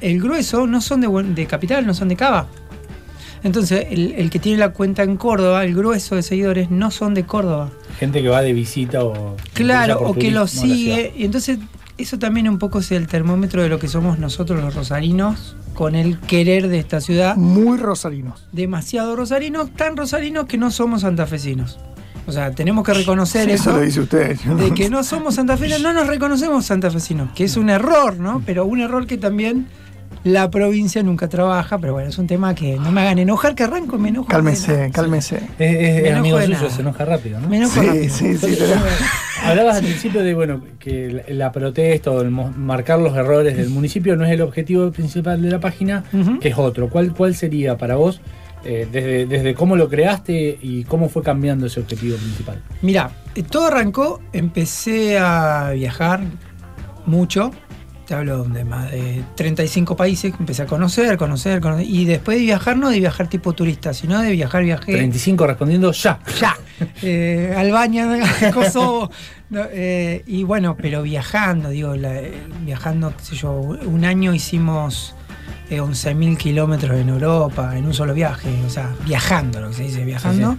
Speaker 8: el grueso no son de Capital, no son de Cava. Entonces, el, el que tiene la cuenta en Córdoba, el grueso de seguidores, no son de Córdoba.
Speaker 1: Gente que va de visita o.
Speaker 8: Claro, o que lo sigue. Y entonces, eso también un poco es el termómetro de lo que somos nosotros los rosarinos, con el querer de esta ciudad.
Speaker 2: Muy rosarinos.
Speaker 8: Demasiado rosarinos, tan rosarinos que no somos santafesinos. O sea, tenemos que reconocer
Speaker 2: Sí,
Speaker 8: eso.
Speaker 2: eso lo dice usted. no-
Speaker 8: de que no somos santafesinos, no nos reconocemos santafesinos, que es un error, ¿no? Pero un error que también la provincia nunca trabaja, pero bueno, es un tema que no me hagan enojar, que arranco y me enojo. de
Speaker 2: Cálmese, cálmese.
Speaker 1: Es, es-
Speaker 8: Me
Speaker 1: es
Speaker 8: enojo
Speaker 1: amigo suyo,
Speaker 8: nada.
Speaker 1: se enoja rápido, ¿no?
Speaker 8: Me enojo
Speaker 2: Sí,
Speaker 8: rápido.
Speaker 2: sí, sí. tenemos-
Speaker 1: Hablabas al principio de bueno que la, la protesta o el marcar los errores del municipio no es el objetivo principal de la página, que es otro. ¿Cuál, cuál sería para vos eh, desde, desde cómo lo creaste y cómo fue cambiando ese objetivo principal?
Speaker 8: Mira, eh, todo arrancó, empecé a viajar mucho. Te hablo de más de 35 países, empecé a conocer, conocer, conocer. Y después de viajar, no de viajar tipo turista, sino de viajar, viajé.
Speaker 1: 35 respondiendo ya.
Speaker 8: Ya. Eh, Albania, <laughs> Kosovo. no, eh, y bueno, pero viajando, digo, la- eh, viajando, qué sé yo, un año hicimos eh, 11.000 kilómetros en Europa en un solo viaje, o sea, viajando, lo que se dice, viajando.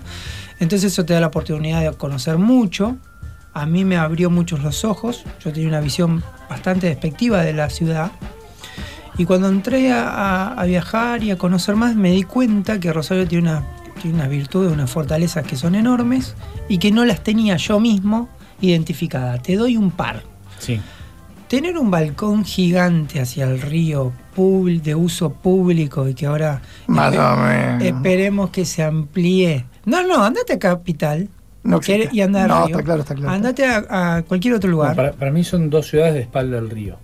Speaker 8: Entonces eso te da la oportunidad de conocer mucho. A mí me abrió muchos los ojos, yo tenía una visión bastante despectiva de la ciudad. Y cuando entré a, a- a viajar y a conocer más, me di cuenta que Rosario tiene, una, tiene unas virtudes, unas fortalezas que son enormes y que no las tenía yo mismo identificadas. Te doy un par.
Speaker 1: Sí.
Speaker 8: Tener un balcón gigante hacia el río de uso público y que ahora
Speaker 2: Más
Speaker 8: espe-
Speaker 2: o menos.
Speaker 8: esperemos que se amplíe. No, no, andate a Capital
Speaker 2: No
Speaker 8: ¿Querés-
Speaker 2: existe.
Speaker 8: y anda al
Speaker 2: No, está claro, está claro.
Speaker 8: Andate a, a cualquier otro
Speaker 1: No,
Speaker 8: lugar.
Speaker 1: para, para mí son dos ciudades de espalda al río.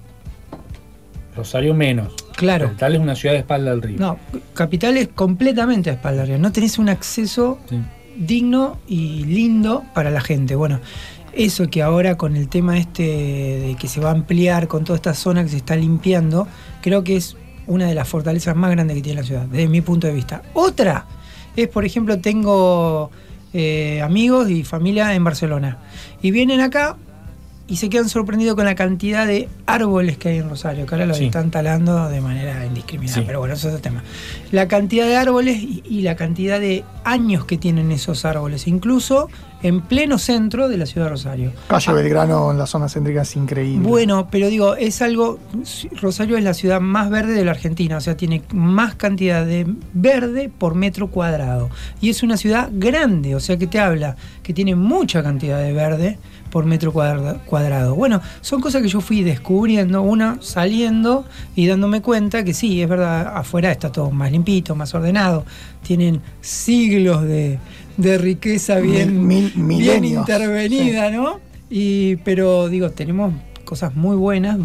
Speaker 1: Rosario menos.
Speaker 8: Claro.
Speaker 1: Tal es una ciudad de espalda al río.
Speaker 8: No, Capital es completamente a espalda río. No tenés un acceso
Speaker 1: Sí.
Speaker 8: digno y lindo para la gente. Bueno, eso que ahora con el tema este de que se va a ampliar con toda esta zona que se está limpiando, creo que es una de las fortalezas más grandes que tiene la ciudad, desde mi punto de vista. Otra es, por ejemplo, tengo eh, amigos y familia en Barcelona y vienen acá y se quedan sorprendidos con la cantidad de árboles que hay en Rosario, que ahora los
Speaker 1: Sí.
Speaker 8: están talando de manera indiscriminada,
Speaker 1: Sí.
Speaker 8: pero bueno, eso es otro tema. La cantidad de árboles y, y la cantidad de años que tienen esos árboles, incluso en pleno centro de la ciudad de Rosario.
Speaker 2: Calle Belgrano en la zona céntrica es increíble.
Speaker 8: Bueno, pero digo, es algo. Rosario es la ciudad más verde de la Argentina, o sea, tiene más cantidad de verde por metro cuadrado. Y es una ciudad grande, o sea, que te habla que tiene mucha cantidad de verde por metro cuadra- cuadrado. Bueno, son cosas que yo fui descubriendo, una saliendo y dándome cuenta que sí, es verdad, afuera está todo más limpito, más ordenado, tienen siglos de, de riqueza bien,
Speaker 2: Mil- mil-
Speaker 8: bien intervenida, ¿no? Y, pero digo, tenemos cosas muy buenas,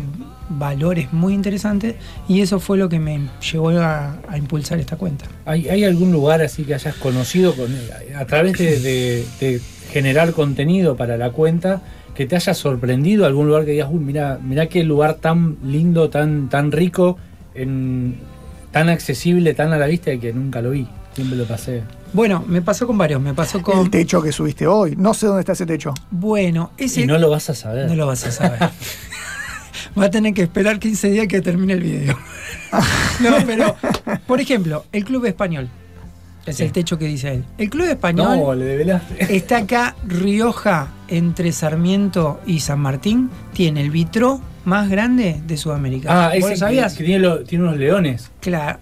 Speaker 8: valores muy interesantes, y eso fue lo que me llevó a, a impulsar esta cuenta.
Speaker 1: ¿Hay, hay algún lugar así que hayas conocido con, a través de, de- de generar contenido para la cuenta que te haya sorprendido? ¿Algún lugar que digas, uy, mira, mira qué lugar tan lindo, tan, tan rico, en, tan accesible, tan a la vista que nunca lo vi? Siempre lo pasé.
Speaker 8: Bueno, me pasó con varios, me pasó con...
Speaker 2: El techo que subiste hoy. No sé dónde está ese techo.
Speaker 8: Bueno, ese...
Speaker 1: Y no lo vas a saber.
Speaker 8: No lo vas a saber. <laughs> Va a tener que esperar 15 días que termine el video. <laughs> no, pero, por ejemplo, el Club Español. Es
Speaker 1: Sí.
Speaker 8: el techo que dice él. El Club Español
Speaker 1: No, le develaste. <laughs>
Speaker 8: está acá, Rioja, entre Sarmiento y San Martín. Tiene el vitró más grande de Sudamérica.
Speaker 1: Ah,
Speaker 8: ¿Vos
Speaker 1: ese
Speaker 8: lo
Speaker 1: que-
Speaker 8: sabías?
Speaker 1: Que, tiene, lo- tiene unos leones.
Speaker 8: Claro,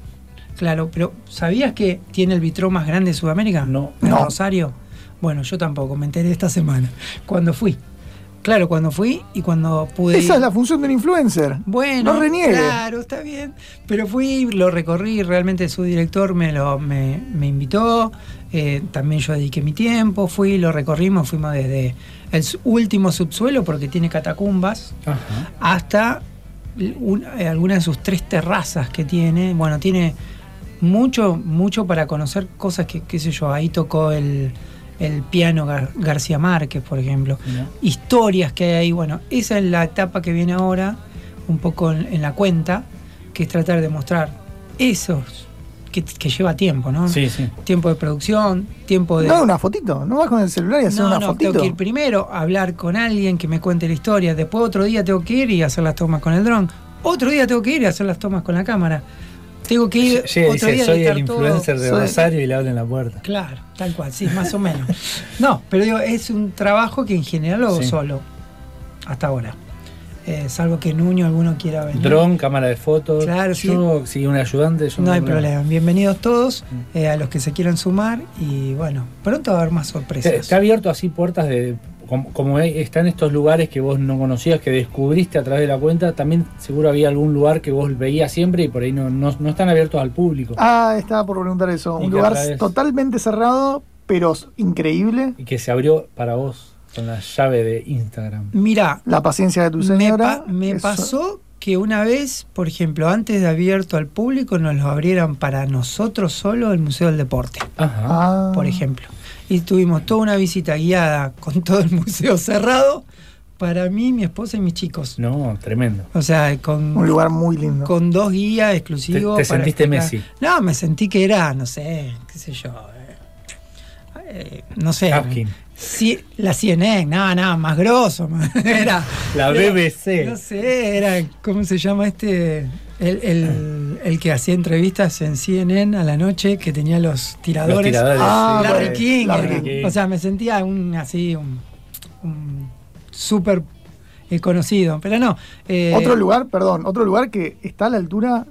Speaker 8: claro, pero ¿sabías que tiene el vitró más grande de Sudamérica?
Speaker 1: No.
Speaker 8: ¿En
Speaker 2: No.
Speaker 8: Rosario? Bueno, yo tampoco, me enteré esta semana. Cuando fui. Claro, cuando fui y cuando pude
Speaker 2: Esa
Speaker 8: ir.
Speaker 2: es la función del influencer.
Speaker 8: Bueno,
Speaker 2: No reniegue.
Speaker 8: claro, está bien. Pero fui, lo recorrí, realmente su director me, lo, me, me invitó, eh, también yo dediqué mi tiempo, fui, lo recorrimos, fuimos desde el último subsuelo, porque tiene catacumbas,
Speaker 1: Ajá.
Speaker 8: hasta un- algunas de sus tres terrazas que tiene. Bueno, tiene mucho, mucho para conocer cosas que, qué sé yo, ahí tocó el, el piano Gar- García Márquez, por ejemplo historias que hay ahí. Bueno, esa es la etapa que viene ahora, un poco en, en la cuenta, que es tratar de mostrar esos que, que lleva tiempo, ¿no?
Speaker 1: Sí, sí.
Speaker 8: Tiempo de producción, tiempo de.
Speaker 2: No, una fotito. No vas con el celular y hacer
Speaker 8: No,
Speaker 2: una
Speaker 8: no,
Speaker 2: fotito.
Speaker 8: tengo que ir primero a hablar con alguien que me cuente la historia. Después otro día tengo que ir y hacer las tomas con el dron. Otro día tengo que ir y hacer las tomas con la cámara. Tengo que ir
Speaker 1: y
Speaker 8: otro
Speaker 1: dice,
Speaker 8: día
Speaker 1: soy el
Speaker 8: todo".
Speaker 1: influencer de
Speaker 2: Soy-
Speaker 1: Rosario y le abren la puerta.
Speaker 8: Claro, tal cual, sí, más o menos. <laughs> No, pero digo, es un trabajo que en general lo hago
Speaker 1: Sí.
Speaker 8: solo, hasta ahora. Eh, salvo que Nuño alguno quiera venir.
Speaker 1: Dron, cámara de fotos.
Speaker 8: Claro, sí.
Speaker 1: Si un ayudante, yo
Speaker 8: No hay
Speaker 1: tengo
Speaker 8: problema. Bienvenidos todos eh, a los que se quieran sumar y bueno, pronto va a haber más
Speaker 1: ¿Te,
Speaker 8: sorpresas.
Speaker 1: ha abierto así puertas de. Como, como están estos lugares que vos no conocías, que descubriste a través de la cuenta, también seguro había algún lugar que vos veías siempre y por ahí no, no, no están abiertos al público.
Speaker 2: Ah, estaba por preguntar eso.
Speaker 1: Y
Speaker 2: Un lugar
Speaker 1: través-
Speaker 2: totalmente cerrado, pero increíble.
Speaker 1: Y que se abrió para vos con la llave de Instagram.
Speaker 8: Mira,
Speaker 2: La paciencia de tu
Speaker 8: me,
Speaker 2: señora.
Speaker 8: pa- me
Speaker 2: eso-
Speaker 8: pasó que una vez, por ejemplo, antes de abierto al público, nos lo abrieran para nosotros solo el Museo del Deporte.
Speaker 1: Ajá.
Speaker 2: Ah,
Speaker 8: por ejemplo. Y tuvimos toda una visita guiada con todo el museo cerrado para mí, mi esposa y mis chicos.
Speaker 1: No, tremendo.
Speaker 8: O sea, con,
Speaker 2: Un lugar muy lindo.
Speaker 8: con dos guías exclusivos.
Speaker 1: Te- te
Speaker 8: para
Speaker 1: sentiste
Speaker 8: explicar.
Speaker 1: Messi.
Speaker 8: No, me sentí que era, no sé, qué sé yo. eh, eh, no sé.
Speaker 1: Apkin.
Speaker 8: Sí, la CNN, nada, nada, más grosso. <laughs> Era.
Speaker 1: La
Speaker 8: era-
Speaker 1: BBC.
Speaker 8: No sé, era, ¿cómo se llama este? El, el- el que hacía entrevistas en CNN a la noche, que tenía los tiradores.
Speaker 1: Los tiradores.
Speaker 2: Ah,
Speaker 8: Larry. King. O sea, me sentía un así, un, un súper eh, conocido. Pero no. eh,
Speaker 2: Otro lugar, perdón, otro lugar que está a la altura,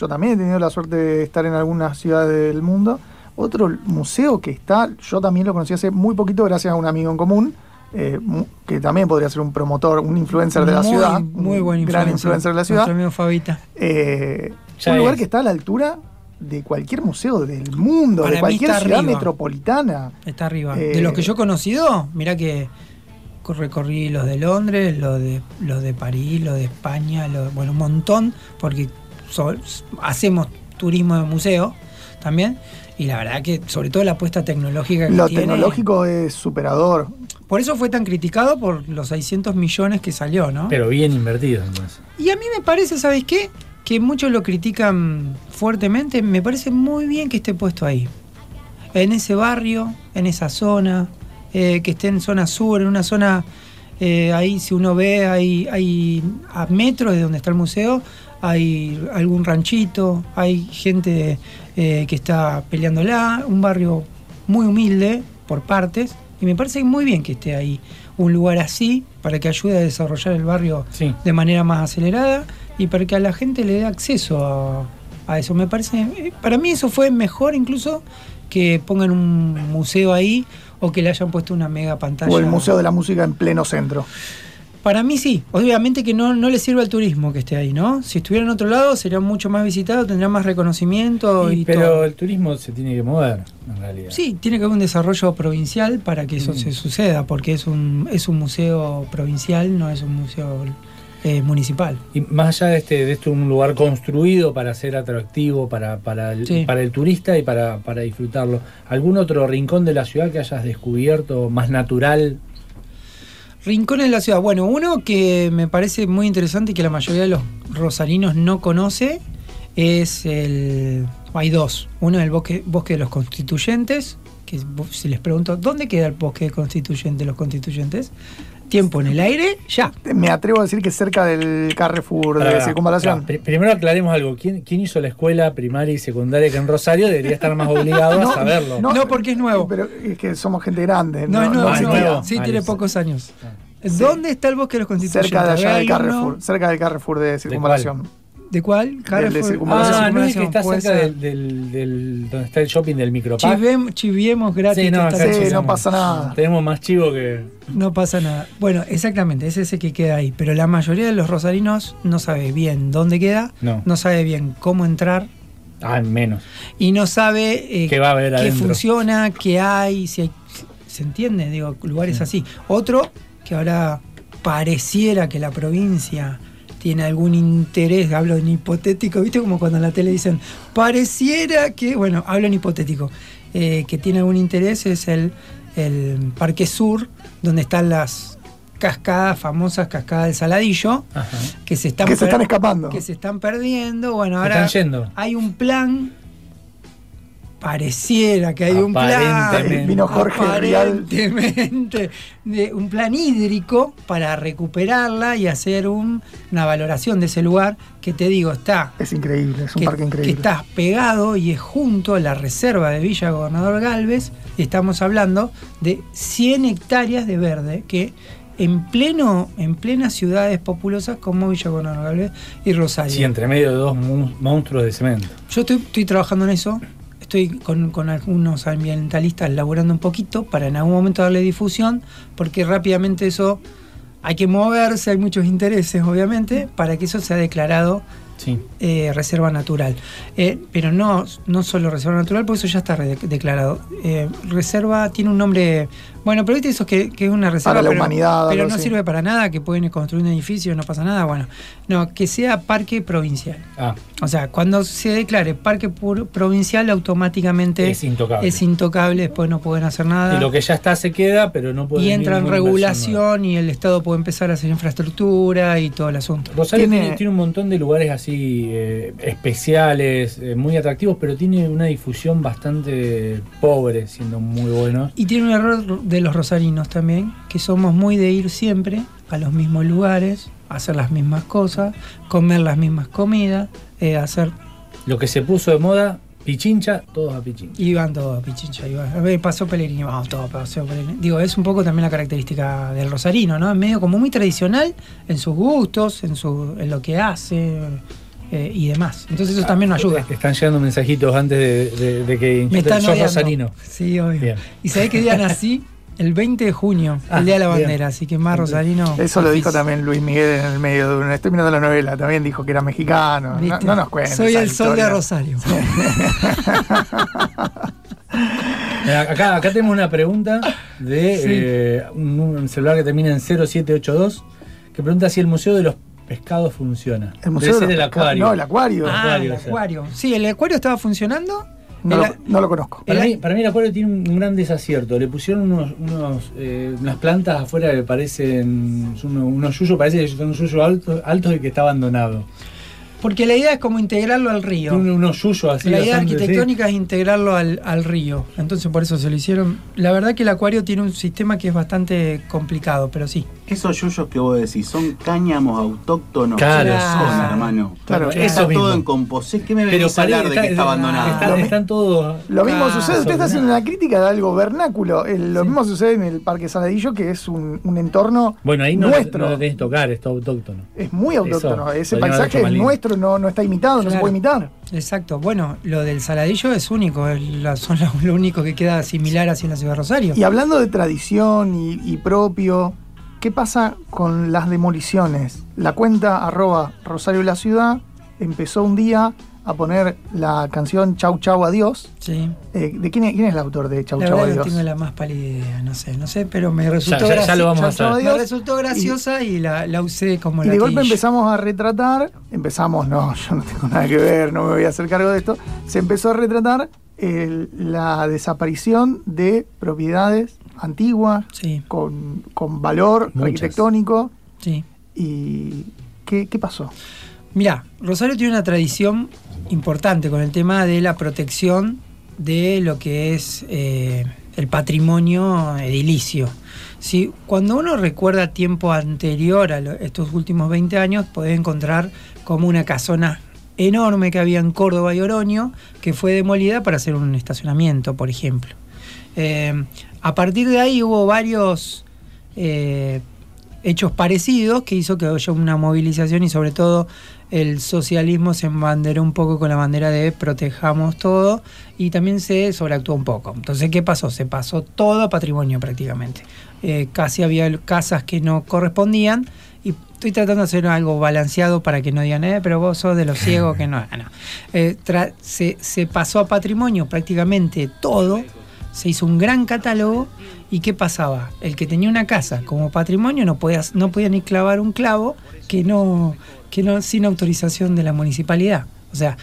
Speaker 2: yo también he tenido la suerte de estar en algunas ciudades del mundo, otro museo que está, yo también lo conocí hace muy poquito gracias a un amigo en común, eh, que también podría ser un promotor, un influencer de la
Speaker 8: muy,
Speaker 2: ciudad,
Speaker 8: Muy buen
Speaker 2: gran influencer de la
Speaker 8: Nuestro
Speaker 2: ciudad,
Speaker 8: amigo Fabita.
Speaker 2: eh, un lugar
Speaker 1: es.
Speaker 2: que está a la altura de cualquier museo del mundo,
Speaker 8: Para
Speaker 2: de cualquier ciudad
Speaker 8: arriba.
Speaker 2: metropolitana.
Speaker 8: Está arriba.
Speaker 2: Eh,
Speaker 8: de los que yo he conocido, mira que co- recorrí los de Londres, los de, los de París, los de España, los- bueno, un montón, porque so- hacemos turismo de museo también. Y la verdad que, sobre todo la apuesta tecnológica que
Speaker 2: Lo
Speaker 8: tiene.
Speaker 2: tecnológico es superador.
Speaker 8: Por eso fue tan criticado por los 600 millones que salió, ¿no?
Speaker 1: Pero bien invertido, entonces.
Speaker 8: Y a mí me parece, ¿sabes qué? Que muchos lo critican fuertemente. Me parece muy bien que esté puesto ahí. En ese barrio, en esa zona, eh, que esté en zona sur, en una zona. eh, ahí, si uno ve, hay, hay a metros de donde está el museo, hay algún ranchito, hay gente eh, que está peleándola, un barrio muy humilde por partes. Y me parece muy bien que esté ahí un lugar así para que ayude a desarrollar el barrio
Speaker 1: Sí.
Speaker 8: de manera más acelerada y para que a la gente le dé acceso a, a eso. Me parece, eh, para mí eso fue mejor incluso que pongan un museo ahí o que le hayan puesto una mega pantalla.
Speaker 2: O el Museo de la Música en pleno centro.
Speaker 8: Para mí sí, obviamente que no, no le sirve al turismo que esté ahí, ¿no? Si estuviera en otro lado sería mucho más visitado, tendría más reconocimiento y,
Speaker 1: Y- pero
Speaker 8: todo.
Speaker 1: el turismo se tiene que mover, en realidad.
Speaker 8: Sí, tiene que haber un desarrollo provincial para que eso
Speaker 1: Mm.
Speaker 8: se suceda, porque es un, es un museo provincial, no es un museo eh, municipal.
Speaker 1: Y más allá de este, de esto, un lugar construido para ser atractivo para, para, el,
Speaker 8: Sí.
Speaker 1: para el turista y para, para disfrutarlo. ¿Algún otro rincón de la ciudad que hayas descubierto más natural?
Speaker 8: Rincones de la ciudad. Bueno, uno que me parece muy interesante y que la mayoría de los rosarinos no conoce es el. Hay dos. Uno es el bosque, bosque de los constituyentes, que si les pregunto, ¿dónde queda el bosque constituyente de los constituyentes? Tiempo en el aire, ya.
Speaker 2: Me atrevo a decir que cerca del Carrefour de circunvalación.
Speaker 1: Primero aclaremos algo. ¿Quién, quién hizo la escuela primaria y secundaria que en Rosario debería estar más obligado a <laughs> saberlo?
Speaker 8: No, porque es nuevo.
Speaker 2: Pero es que somos gente grande.
Speaker 8: No, es nuevo,
Speaker 1: no, es
Speaker 8: no,
Speaker 1: nuevo.
Speaker 8: Sí,
Speaker 1: Ah,
Speaker 8: tiene pocos años. ¿Dónde está el bosque de los constituyentes?
Speaker 2: Cerca de allá del. Carrefour. Cerca del Carrefour de circunvalación.
Speaker 8: ¿De cuál?
Speaker 2: de circunvalación.
Speaker 1: Ah, no es que está cerca del, del, del- donde está el shopping del micropack.
Speaker 8: Chivem- chiviemos gratis.
Speaker 1: Sí, no, acá
Speaker 8: está-
Speaker 1: chiviamos. Tenemos más chivo que.
Speaker 8: No pasa nada. Bueno, exactamente, es ese que queda ahí. Pero la mayoría de los rosarinos no sabe bien dónde queda,
Speaker 1: No.
Speaker 8: sabe bien cómo entrar
Speaker 1: Ah, menos.
Speaker 8: y no sabe eh,
Speaker 1: ¿Qué va a haber
Speaker 8: qué
Speaker 1: adentro?
Speaker 8: funciona, qué hay, si hay. ¿Se entiende? Digo, lugares así. Otro que ahora pareciera que la provincia tiene algún interés, hablo en hipotético, ¿viste? Como cuando en la tele dicen, pareciera que, bueno, hablo en hipotético, eh, que tiene algún interés es el, el Parque Sur, donde están las cascadas, famosas cascadas del Saladillo, que se están,
Speaker 2: Que se están escapando.
Speaker 8: Que se están perdiendo. Bueno,
Speaker 1: Se
Speaker 8: ahora
Speaker 1: están yendo.
Speaker 8: hay un plan. Pareciera que hay un plan.
Speaker 1: Aparentemente.
Speaker 2: Vino Jorge.
Speaker 8: Aparentemente, de un plan hídrico para recuperarla y hacer un- una valoración de ese lugar que te digo está
Speaker 2: Es increíble, es un
Speaker 8: que,
Speaker 2: parque
Speaker 8: que
Speaker 2: increíble.
Speaker 8: está pegado y es junto a la reserva de Villa Gobernador Galvez. Y estamos hablando de 100 hectáreas de verde que en pleno en plenas ciudades populosas como Villa Gobernador Galvez y Rosario.
Speaker 1: Sí, entre medio de dos monstruos de cemento.
Speaker 8: Yo estoy, estoy trabajando en eso. Estoy con, con algunos ambientalistas laburando un poquito para en algún momento darle difusión, porque rápidamente eso hay que moverse, hay muchos intereses, obviamente, para que eso sea declarado
Speaker 1: Sí.
Speaker 8: eh, reserva natural. Eh, pero no, no solo reserva natural, porque eso ya está declarado. Eh, reserva tiene un nombre. Bueno, pero viste eso que, que es una reserva.
Speaker 2: Para la
Speaker 8: pero,
Speaker 2: humanidad,
Speaker 8: Pero no
Speaker 2: así.
Speaker 8: sirve para nada, que pueden construir un edificio, no pasa nada. Bueno, no, que sea parque provincial.
Speaker 1: Ah,
Speaker 8: O sea, cuando se declare parque provincial, automáticamente
Speaker 1: Es intocable.
Speaker 8: es intocable, después no pueden hacer nada.
Speaker 1: y lo que ya está se queda, pero no puede.
Speaker 8: Y entra en regulación y el Estado puede empezar a hacer infraestructura y todo el asunto.
Speaker 1: Rosario tiene,
Speaker 2: Tiene-
Speaker 1: tiene un montón de lugares así eh, especiales, eh, muy atractivos, pero tiene una difusión bastante pobre, siendo muy buenos.
Speaker 8: Y tiene un error de los rosarinos también, que somos muy de ir siempre a los mismos lugares, hacer las mismas cosas, comer las mismas comidas, eh, hacer.
Speaker 1: Lo que se puso de moda, Pichincha, todos a Pichincha.
Speaker 8: Y van todos a Pichincha, y van. A ver, pasó Pellegrini, vamos todos pasó Pellegrini. Digo, es un poco también la característica del rosarino, ¿no? Es medio como muy tradicional en sus gustos, en, su, en lo que hace eh, y demás. Entonces eso también nos ayuda.
Speaker 1: Están llegando mensajitos antes de, de- de que
Speaker 8: Me están
Speaker 1: sos rosarino.
Speaker 8: Sí, obvio.
Speaker 1: Bien.
Speaker 8: Y sabés qué día nací? El 20 de junio,
Speaker 1: Ah,
Speaker 8: el día de la
Speaker 1: bien.
Speaker 8: bandera, así que más rosarino.
Speaker 2: Eso lo dijo también Luis Miguel en el medio de una. Estoy mirando la novela, también dijo que era mexicano. No, nos cuentes.
Speaker 8: Soy el sol de. Rosario. <laughs>
Speaker 1: Eh, Acá, acá tenemos una pregunta de
Speaker 8: Sí.
Speaker 1: eh, un, un celular que termina en 0782 que pregunta si el Museo de los Pescados funciona.
Speaker 2: El museo
Speaker 1: Debe
Speaker 2: de
Speaker 1: ser el
Speaker 2: pescados.
Speaker 1: acuario.
Speaker 2: No, el acuario.
Speaker 8: Ah,
Speaker 1: acuario,
Speaker 8: el
Speaker 1: o sea.
Speaker 8: acuario. Sí, el acuario estaba funcionando.
Speaker 2: No,
Speaker 8: El-
Speaker 2: lo, no lo conozco.
Speaker 1: Para
Speaker 8: El-
Speaker 1: mí, para mí el acuario tiene un, un gran desacierto. Le pusieron unos, unos, eh, unas plantas afuera que parecen son unos, unos yuyos, parece que son yuyos altos, altos y que está abandonado.
Speaker 8: Porque la idea es como integrarlo al río.
Speaker 1: Tiene unos yuyos así.
Speaker 8: la idea arquitectónica es integrarlo al, al río. Entonces por eso se lo hicieron. La verdad que el acuario tiene un sistema que es bastante complicado, pero sí.
Speaker 3: Esos yuyos que vos decís son cáñamos autóctonos.
Speaker 1: Claro,
Speaker 3: ¿Qué son,
Speaker 8: claro.
Speaker 3: hermano.
Speaker 2: Claro,
Speaker 3: eso
Speaker 1: mismo.
Speaker 3: todo en composé. ¿Qué me
Speaker 1: Pero
Speaker 3: venís a hablar de que está abandonado?
Speaker 1: Están,
Speaker 2: Lo mi-
Speaker 1: están todos.
Speaker 2: Lo mismo
Speaker 8: Ah,
Speaker 2: sucede, usted está haciendo una crítica de algo vernáculo. El- lo
Speaker 8: Sí.
Speaker 2: mismo sucede en el Parque Saladillo, que es un, un entorno
Speaker 1: Bueno, ahí no,
Speaker 2: nuestro.
Speaker 1: no lo tenés que tocar, es todo autóctono.
Speaker 2: es muy autóctono.
Speaker 1: Eso,
Speaker 2: Ese paisaje es nuestro, no, no está imitado, no se puede imitar.
Speaker 8: Exacto. Bueno, lo del saladillo es único. es la- son lo, <laughs> lo único que queda similar así en la ciudad de Rosario.
Speaker 2: Y hablando de tradición y, y propio, ¿Qué pasa con las demoliciones? La cuenta arroba Rosario la Ciudad empezó un día a poner la canción Chau Chau Adiós.
Speaker 8: Sí.
Speaker 2: Eh, ¿De quién es, quién es el autor de Chau
Speaker 8: La
Speaker 2: Chau
Speaker 8: verdad no
Speaker 2: Adiós?
Speaker 8: tengo la más pálida idea, no sé, no sé, pero me resultó,
Speaker 1: ya- ya lo vamos a
Speaker 2: Chau,
Speaker 8: me
Speaker 2: adiós.
Speaker 8: resultó graciosa y la, la usé como
Speaker 2: Y
Speaker 8: la
Speaker 2: de golpe empezamos a retratar, empezamos, no, <laughs> yo no tengo nada que ver, no me voy a hacer cargo de esto. Se empezó a retratar el- la desaparición de propiedades antiguas
Speaker 8: Sí,
Speaker 2: con, con valor
Speaker 1: Muchas.
Speaker 2: arquitectónico.
Speaker 8: sí.
Speaker 2: ¿Y qué, qué pasó?
Speaker 8: Mirá, Rosario tiene una tradición importante con el tema de la protección de lo que es eh, el patrimonio edilicio. Si, cuando uno recuerda tiempo anterior a lo- estos últimos 20 años, puede encontrar como una casona enorme que había en Córdoba y Oroño, que fue demolida para hacer un estacionamiento, por ejemplo. Eh, a partir de ahí hubo varios eh, hechos parecidos que hizo que haya una movilización y sobre todo el socialismo se embanderó un poco con la bandera de protejamos todo y también se sobreactuó un poco. Entonces, ¿qué pasó? Se pasó todo a patrimonio prácticamente. Eh, casi había casas que no correspondían y estoy tratando de hacer algo balanceado para que no digan, eh, pero vos sos de los ciegos que no. no. <laughs> Eh, se pasó a patrimonio prácticamente todo, se hizo un gran catálogo y ¿qué pasaba? El que tenía una casa como patrimonio no podía, no podía ni clavar un clavo que no, que no sin autorización de la municipalidad. O sea,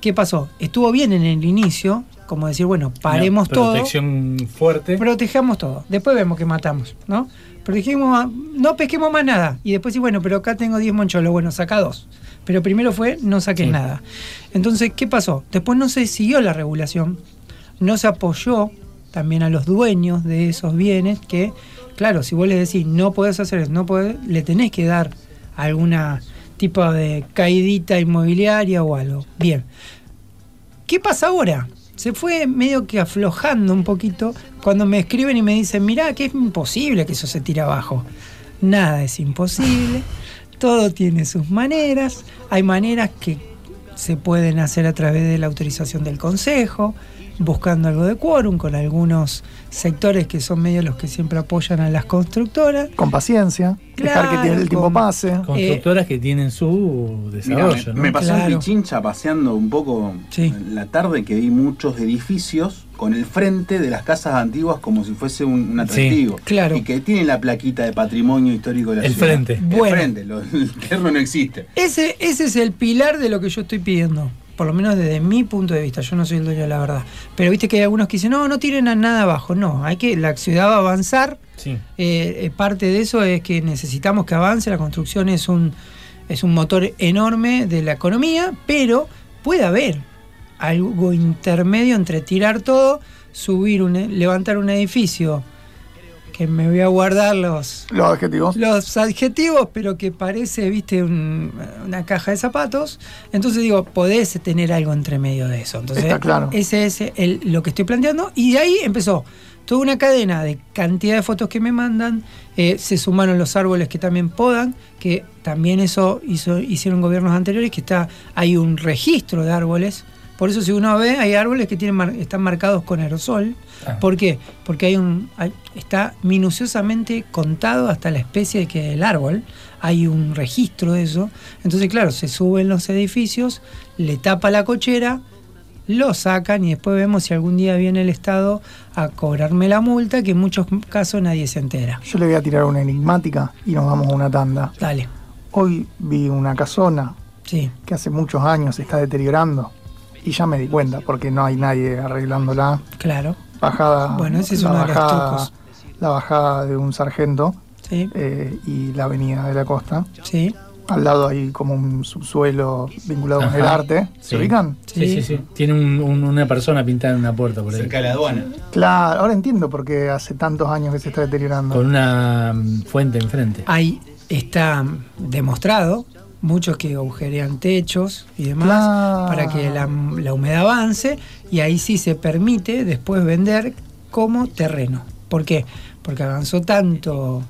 Speaker 8: ¿qué pasó? Estuvo bien en el inicio, como decir, bueno, paremos
Speaker 1: Una
Speaker 8: todo.
Speaker 1: Protección fuerte.
Speaker 8: Protejamos todo. Después vemos que matamos, ¿no? Protegimos, a- no pesquemos más nada. Y después sí, bueno, pero acá tengo 10 moncholos. Bueno, saca dos. Pero primero fue, no saques
Speaker 1: Sí.
Speaker 8: nada. Entonces, ¿qué pasó? Después no se siguió la regulación. No se apoyó también a los dueños de esos bienes que, claro, si vos les decís, no podés hacer eso, no podés, le tenés que dar alguna tipo de caidita inmobiliaria o algo. Bien. ¿Qué pasa ahora? Se fue medio que aflojando un poquito cuando me escriben y me dicen, mirá, que es imposible que eso se tire abajo. Nada es imposible, todo tiene sus maneras, hay maneras que se pueden hacer a través de la autorización del Consejo, buscando algo de quórum con algunos sectores que son medio los que siempre apoyan a las constructoras.
Speaker 2: Con paciencia, dejar que tiene el tiempo
Speaker 8: con-
Speaker 2: pase.
Speaker 1: Constructoras que tienen su
Speaker 3: Mirá,
Speaker 1: desarrollo,
Speaker 3: me,
Speaker 1: ¿no?
Speaker 3: me pasó
Speaker 8: Claro.
Speaker 3: en Pichincha paseando un poco
Speaker 8: Sí.
Speaker 3: en la tarde que vi muchos edificios con el frente de las casas antiguas como si fuese un, un atractivo.
Speaker 8: claro.
Speaker 3: Y que tienen la plaquita de patrimonio histórico de la
Speaker 1: El
Speaker 3: ciudad.
Speaker 1: frente.
Speaker 3: El
Speaker 8: Bueno.
Speaker 3: frente, lo- <laughs> el terno no existe.
Speaker 8: Ese, ese es el pilar de lo que yo estoy pidiendo. Por lo menos desde mi punto de vista. Yo no soy el dueño de la verdad. Pero viste que hay algunos que dicen, no, no tiren a nada abajo. No, hay que, la ciudad va a avanzar.
Speaker 1: Sí.
Speaker 8: Eh, eh, parte de eso es que necesitamos que avance. La construcción es un, es un motor enorme de la economía, pero puede haber algo intermedio entre tirar todo, subir un, levantar un edificio, que me voy a guardar los,
Speaker 2: Los adjetivos.
Speaker 8: los adjetivos, pero que parece, viste, un- una caja de zapatos. Entonces digo, podés tener algo entre medio de eso. Entonces,
Speaker 2: Está claro.
Speaker 8: ese es el- lo que estoy planteando. Y de ahí empezó toda una cadena de cantidad de fotos que me mandan. eh, se sumaron los árboles que también podan, que también eso hizo, hicieron gobiernos anteriores, que está, hay un registro de árboles. Por eso si uno ve, hay árboles que tienen mar- están marcados con aerosol.
Speaker 1: Ah.
Speaker 8: ¿Por qué? Porque hay un, hay- está minuciosamente contado hasta la especie que el árbol. Hay un registro de eso. Entonces, claro, se suben los edificios, le tapa la cochera, lo sacan y después vemos si algún día viene el Estado a cobrarme la multa, que en muchos casos nadie se entera.
Speaker 2: Yo le voy a tirar una enigmática y nos vamos a una tanda.
Speaker 8: Dale,
Speaker 2: Hoy vi una casona
Speaker 8: sí,
Speaker 2: que hace muchos años se está deteriorando y ya me di cuenta porque no hay nadie arreglándola.
Speaker 8: claro.
Speaker 2: Bajada,
Speaker 8: Bueno, ese es
Speaker 2: la
Speaker 8: uno de los
Speaker 2: bajada,
Speaker 8: trucos.
Speaker 2: la bajada de un sargento
Speaker 8: Sí,
Speaker 2: eh, y la avenida de la costa.
Speaker 8: sí,
Speaker 2: Al lado hay como un subsuelo vinculado con el
Speaker 1: Ajá.
Speaker 2: arte. ¿Se
Speaker 1: Sí.
Speaker 2: ubican?
Speaker 1: Sí, sí, sí. Tiene un- un- una persona pintada en una puerta por ahí.
Speaker 3: Cerca de la aduana.
Speaker 2: Claro, ahora entiendo por qué hace tantos años que se está deteriorando.
Speaker 1: Con una mm, fuente enfrente.
Speaker 8: Ahí está demostrado, muchos que agujerean techos y demás
Speaker 2: Claro.
Speaker 8: para que la, la humedad avance y ahí sí se permite después vender como terreno. ¿Por qué? Porque avanzó tanto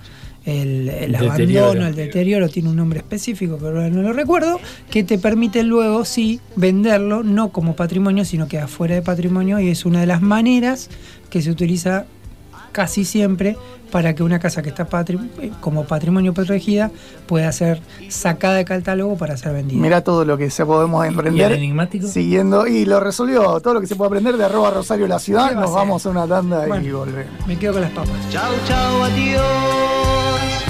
Speaker 8: el, el
Speaker 1: Deterioro.
Speaker 8: abandono, el deterioro, tiene un nombre específico, pero ahora no lo recuerdo, que te permite luego sí venderlo, no como patrimonio, sino que afuera de patrimonio y es una de las maneras que se utiliza casi siempre para que una casa que está patri- eh, como patrimonio protegida pueda ser sacada de catálogo para ser vendida.
Speaker 2: Mira todo lo que se podemos
Speaker 1: ¿Y el
Speaker 2: emprender.
Speaker 1: enigmático?
Speaker 2: Siguiendo, y lo resolvió todo lo que se puede aprender de arroba Rosario la ciudad.
Speaker 8: ¿Qué va a
Speaker 2: Nos vamos a una tanda y volvemos.
Speaker 8: Me quedo con las papas.
Speaker 9: Chao, chao, adiós.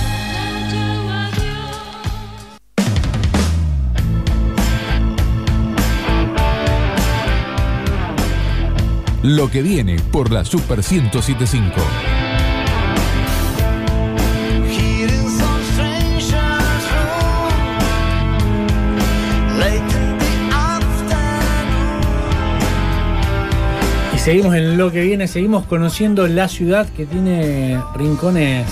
Speaker 5: Lo que viene por la Super 1075.
Speaker 9: Here in some stranger's room, late in the afternoon.
Speaker 1: Y seguimos en lo que viene, seguimos conociendo la ciudad que tiene rincones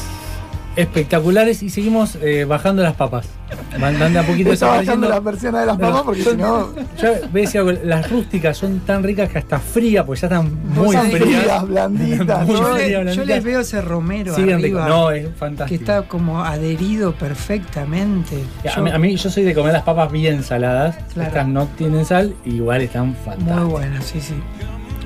Speaker 1: espectaculares y seguimos eh, bajando las papas. Van de a poquito
Speaker 2: Está bajando
Speaker 1: desapareciendo.
Speaker 2: la persiana de las papas porque si no.
Speaker 1: Yo a decir algo, las rústicas son tan ricas que hasta frías, porque ya están muy frías.
Speaker 2: frías, <laughs> blanditas.
Speaker 1: Muy.
Speaker 8: Yo,
Speaker 1: frías,
Speaker 8: yo
Speaker 1: blanditas.
Speaker 8: les veo ese romero
Speaker 1: Siguen
Speaker 8: arriba,
Speaker 1: ricos. No, es
Speaker 8: que
Speaker 1: fantástico.
Speaker 8: está como adherido perfectamente.
Speaker 1: A
Speaker 8: Yo-
Speaker 1: mí, a mí- yo soy de comer las papas bien saladas.
Speaker 8: Claro.
Speaker 1: Estas no tienen sal, igual están fantásticas.
Speaker 8: muy buena, sí, sí.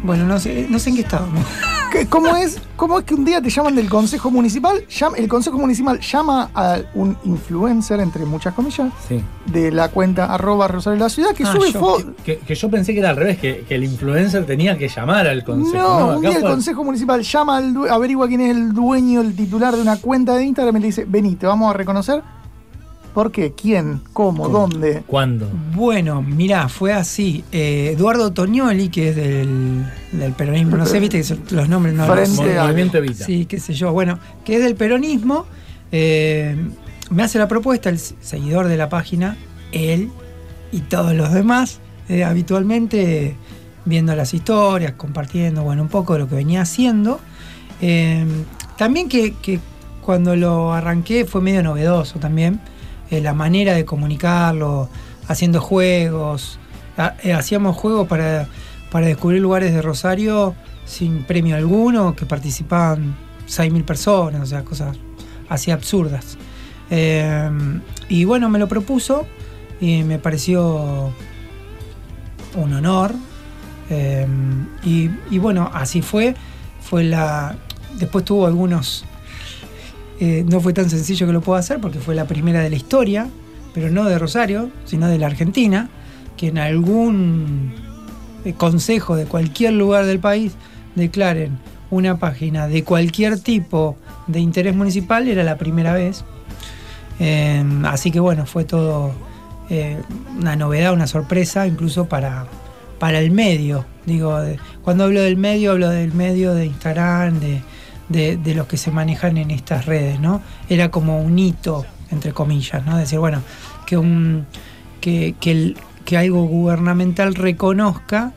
Speaker 8: Bueno, no sé, no sé en qué estábamos. <laughs>
Speaker 2: ¿Qué- ¿Cómo es, ¿Cómo es que un día te llaman del Consejo Municipal? El Consejo Municipal llama a un influencer, entre muchas comillas,
Speaker 1: Sí.
Speaker 2: de la cuenta arroba Rosario de la Ciudad, que
Speaker 8: Ah,
Speaker 2: sube fotos.
Speaker 1: Que, que yo pensé que era al revés, que, que el influencer tenía que llamar al consejo.
Speaker 2: No,
Speaker 1: No,
Speaker 2: un día el
Speaker 1: fue-
Speaker 2: Consejo Municipal llama al averigua quién es el dueño, el titular de una cuenta de Instagram y le dice, vení, te vamos a reconocer. ¿Por qué? ¿Quién? ¿Cómo?
Speaker 1: ¿Cómo?
Speaker 2: ¿Dónde?
Speaker 1: ¿Cuándo?
Speaker 8: Bueno, mirá, fue así. Eh, Eduardo Toñoli, que es del, del peronismo, no sé, viste que son- los nombres no
Speaker 2: Frente
Speaker 8: los
Speaker 1: Movimiento Evita.
Speaker 8: Sí, qué sé yo. Bueno, que es del peronismo, eh, me hace la propuesta el seguidor de la página, él y todos los demás, eh, habitualmente viendo las historias, compartiendo, bueno, un poco de lo que venía haciendo. Eh, también que, que cuando lo arranqué fue medio novedoso también, eh, la manera de comunicarlo, haciendo juegos. Eh, hacíamos juegos para, para descubrir lugares de Rosario sin premio alguno, que participaban 6.000 personas, o sea, cosas así absurdas. Eh, y bueno, me lo propuso y me pareció un honor. Y, y bueno, así fue. Fue la. Después tuvo algunos. Eh, no fue tan sencillo que lo pueda hacer porque fue la primera de la historia, pero no de Rosario, sino de la Argentina, que en algún eh, consejo de cualquier lugar del país declaren una página de cualquier tipo de interés municipal era la primera vez. Eh, así que bueno, fue todo eh, una novedad, una sorpresa, incluso para, para el medio. Digo, cuando hablo del medio, hablo del medio de Instagram, de, de- de los que se manejan en estas redes, ¿no? Era como un hito, entre comillas, ¿no? Decir, bueno, que un que, que, el- que algo gubernamental reconozca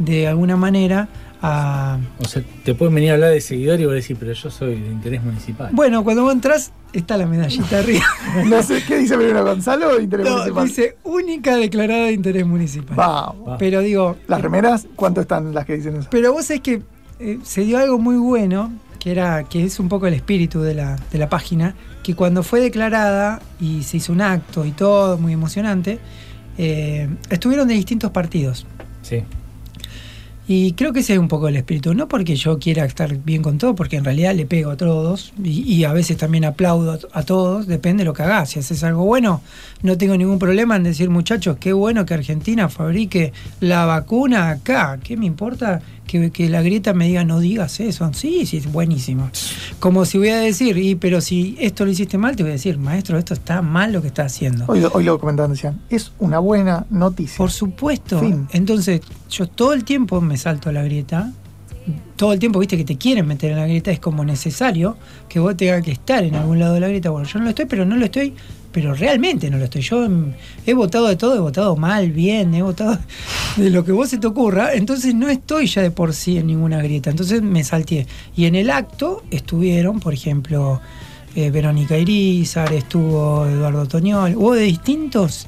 Speaker 8: de alguna manera a,
Speaker 1: O sea, te pueden venir a hablar de seguidor y vos decís, pero yo soy de interés municipal.
Speaker 8: Bueno, cuando vos entras, está la medallita <laughs> arriba.
Speaker 2: No sé, ¿qué dice primero Gonzalo? Interés
Speaker 8: No,
Speaker 2: municipal.
Speaker 8: dice única declarada de interés municipal.
Speaker 2: Vamos.
Speaker 8: Pero digo,
Speaker 2: ¿Las remeras? ¿Cuánto están las que dicen eso?
Speaker 8: pero vos sabés que eh, se dio algo muy bueno, que era, que es un poco el espíritu de la, de la página, que cuando fue declarada y se hizo un acto y todo, muy emocionante, eh, estuvieron de distintos partidos.
Speaker 1: Sí.
Speaker 8: Y creo que ese es un poco el espíritu. No porque yo quiera estar bien con todo, porque en realidad le pego a todos y, y a veces también aplaudo a, a todos, depende de lo que hagas. Si haces algo bueno, no tengo ningún problema en decir, muchachos, qué bueno que Argentina fabrique la vacuna acá. ¿Qué me importa que, que la grieta me diga no digas eso? Sí, sí, es buenísimo. Como si voy a decir, y, pero si esto lo hiciste mal, te voy a decir, maestro, esto está mal lo que está haciendo.
Speaker 2: Hoy, lo- hoy lo comentaban, decían, es una buena noticia.
Speaker 8: Por supuesto.
Speaker 2: Fin.
Speaker 8: Entonces, yo todo el tiempo me salto a la grieta. Todo el tiempo, viste, que te quieren meter en la grieta, es como necesario que vos tengas que estar en algún lado de la grieta. Bueno, yo no lo estoy, pero no lo estoy, pero realmente no lo estoy. Yo mm, he votado de todo, he votado mal, bien, he votado de lo que vos se te ocurra. Entonces no estoy ya de por sí en ninguna grieta. Entonces me salté. Y en el acto estuvieron, por ejemplo, eh, Verónica Irizar, estuvo Eduardo Toñol, hubo de distintos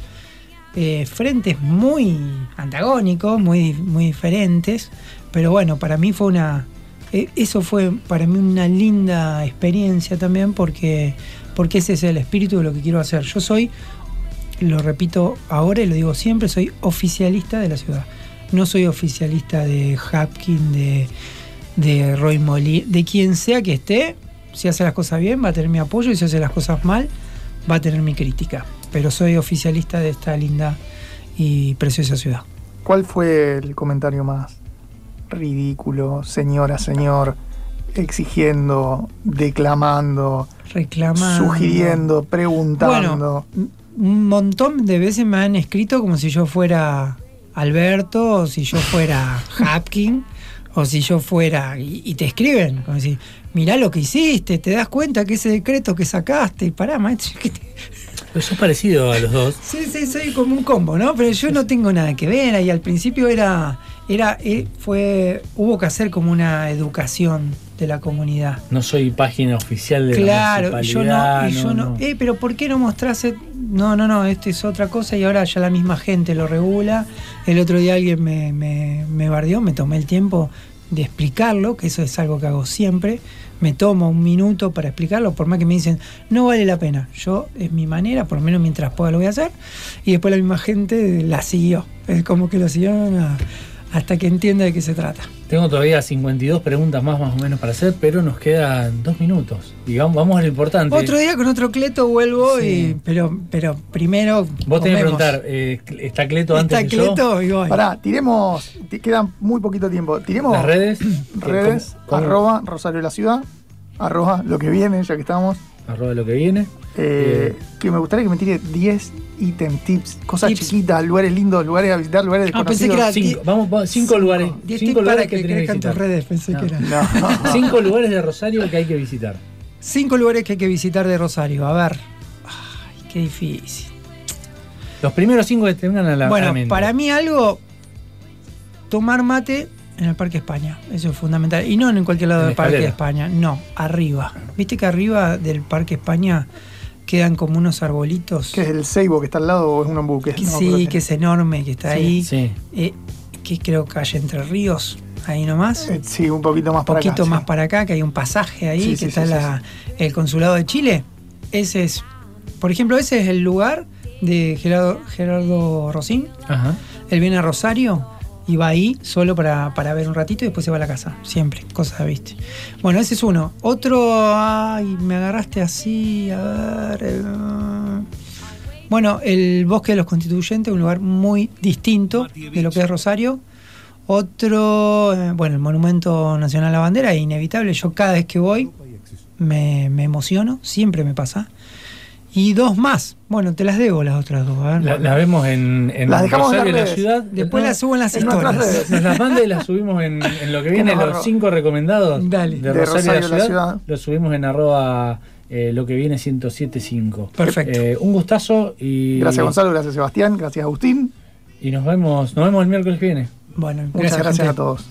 Speaker 8: eh, frentes muy antagónicos, muy, muy diferentes, pero bueno, para mí fue una... eh, eso fue para mí una linda experiencia también porque, porque ese es el espíritu de lo que quiero hacer. Yo soy, lo repito ahora y lo digo siempre, soy oficialista de la ciudad. No soy oficialista de Hapkin, de, de Roy Molí, de quien sea que esté, si hace las cosas bien va a tener mi apoyo y si hace las cosas mal va a tener mi crítica. Pero soy oficialista de esta linda y preciosa ciudad.
Speaker 2: ¿Cuál fue el comentario más ridículo, señora, señor, exigiendo, declamando,
Speaker 8: Reclamando.
Speaker 2: sugiriendo, preguntando?
Speaker 8: Un montón de veces me han escrito como si yo fuera Alberto, o si yo fuera <laughs> Hapkin, o si yo fuera. Y, y te escriben, como si, mirá lo que hiciste, te das cuenta que ese decreto que sacaste, y pará, maestro, <laughs> que te-
Speaker 1: Pero sos parecido a los dos.
Speaker 8: Sí, sí, soy como un combo, ¿no? Pero yo no tengo nada que ver. Ahí al principio era. era eh, fue hubo que hacer como una educación de la comunidad.
Speaker 1: No soy página oficial de
Speaker 8: Claro,
Speaker 1: la
Speaker 8: y yo no, y yo no, eh, pero ¿por qué no mostrase? No, no, no, esto es otra cosa y ahora ya la misma gente lo regula. El otro día alguien me, me, me bardeó, me tomé el tiempo de explicarlo, que eso es algo que hago siempre. Me tomo un minuto para explicarlo, por más que me dicen, no vale la pena. Yo, es mi manera, por lo menos mientras pueda lo voy a hacer. Y después la misma gente la siguió. Es como que lo siguieron a- hasta que entienda de qué se trata.
Speaker 1: Tengo todavía 52 preguntas más más o menos para hacer, pero nos quedan dos minutos. Digamos, vamos a lo importante.
Speaker 8: Otro día con otro Cleto vuelvo,
Speaker 1: Sí.
Speaker 8: y, pero, pero primero.
Speaker 1: Vos tenés que preguntar, eh, ¿está Cleto antes
Speaker 8: ¿Está
Speaker 1: que yo?
Speaker 8: Cleto? Y voy.
Speaker 2: Pará, tiremos, te queda muy poquito tiempo. Tiremos
Speaker 1: Las redes.
Speaker 2: redes,
Speaker 1: ¿Cómo-
Speaker 2: arroba Rosario de la Ciudad, arroba lo que viene, ya que estamos.
Speaker 1: Arroba lo que viene.
Speaker 2: Eh, que me gustaría que me tire 10 ítem tips, cosas
Speaker 8: Tips.
Speaker 2: chiquitas, lugares lindos, lugares a visitar, lugares
Speaker 8: Ah, pensé
Speaker 2: desconocidos.
Speaker 8: que era
Speaker 1: Cinco, vamos, vamos, cinco lugares.
Speaker 8: Diez
Speaker 1: Cinco
Speaker 8: tips
Speaker 1: lugares
Speaker 8: para
Speaker 1: que,
Speaker 8: que
Speaker 1: tenés
Speaker 8: tus redes, pensé
Speaker 1: No.
Speaker 8: que era.
Speaker 2: No. <laughs>
Speaker 1: Cinco lugares de Rosario que hay que visitar.
Speaker 8: Cinco lugares que hay que visitar de Rosario. A ver. Ay, qué difícil.
Speaker 1: Los primeros cinco que te vengan a la, a
Speaker 8: bueno,
Speaker 1: la mente.
Speaker 8: para mí algo. Tomar mate en el Parque España. Eso es fundamental. Y no en cualquier lado del Parque
Speaker 1: escalera.
Speaker 8: España. No, arriba. Viste que arriba del Parque España quedan como unos arbolitos.
Speaker 2: ¿Qué es el Seibo que está al lado o es un embuque?
Speaker 8: Que
Speaker 2: No,
Speaker 8: sí, que es enorme, que está
Speaker 2: Sí,
Speaker 8: ahí.
Speaker 1: Sí.
Speaker 8: Eh, que creo que hay Entre Ríos, ahí nomás.
Speaker 2: Eh, sí, un poquito más
Speaker 8: Un
Speaker 2: para
Speaker 8: poquito
Speaker 2: acá.
Speaker 8: más
Speaker 2: sí.
Speaker 8: para acá, que hay un pasaje ahí,
Speaker 2: Sí,
Speaker 8: que
Speaker 2: sí,
Speaker 8: está
Speaker 2: sí,
Speaker 8: la- el consulado de Chile. Ese es, por ejemplo, ese es el lugar de Gerardo, Gerardo Rosín.
Speaker 1: Ajá.
Speaker 8: Él viene a Rosario y va ahí solo para, para ver un ratito y después se va a la casa. Siempre, cosas, viste. Bueno, ese es uno. Otro, ay, me agarraste así, a ver. eh, bueno, el Bosque de los Constituyentes, un lugar muy distinto de lo que es Rosario. Otro, eh, bueno, el Monumento Nacional a la Bandera, es inevitable. Yo cada vez que voy me, me emociono, siempre me pasa. Y dos más. Bueno, te las debo las otras dos. A ver.
Speaker 1: La, la vemos en, en
Speaker 2: Las dejamos en
Speaker 1: Rosario,
Speaker 2: las
Speaker 1: la ciudad.
Speaker 8: Después
Speaker 1: No,
Speaker 8: las subo en las
Speaker 2: en
Speaker 8: historias.
Speaker 1: Nos las manda y las subimos en, en lo que viene, los
Speaker 2: arro-
Speaker 1: cinco recomendados
Speaker 8: Dale.
Speaker 1: de
Speaker 2: De
Speaker 1: Rosario,
Speaker 2: Rosario
Speaker 1: la,
Speaker 2: la
Speaker 1: ciudad. Los subimos en arroba eh, lo que viene 1075.
Speaker 8: Perfecto.
Speaker 1: Eh, un gustazo y,
Speaker 2: Gracias Gonzalo, gracias Sebastián, gracias Agustín.
Speaker 1: y nos vemos, nos vemos el miércoles que viene.
Speaker 8: Bueno,
Speaker 2: Muchas gracias a todos.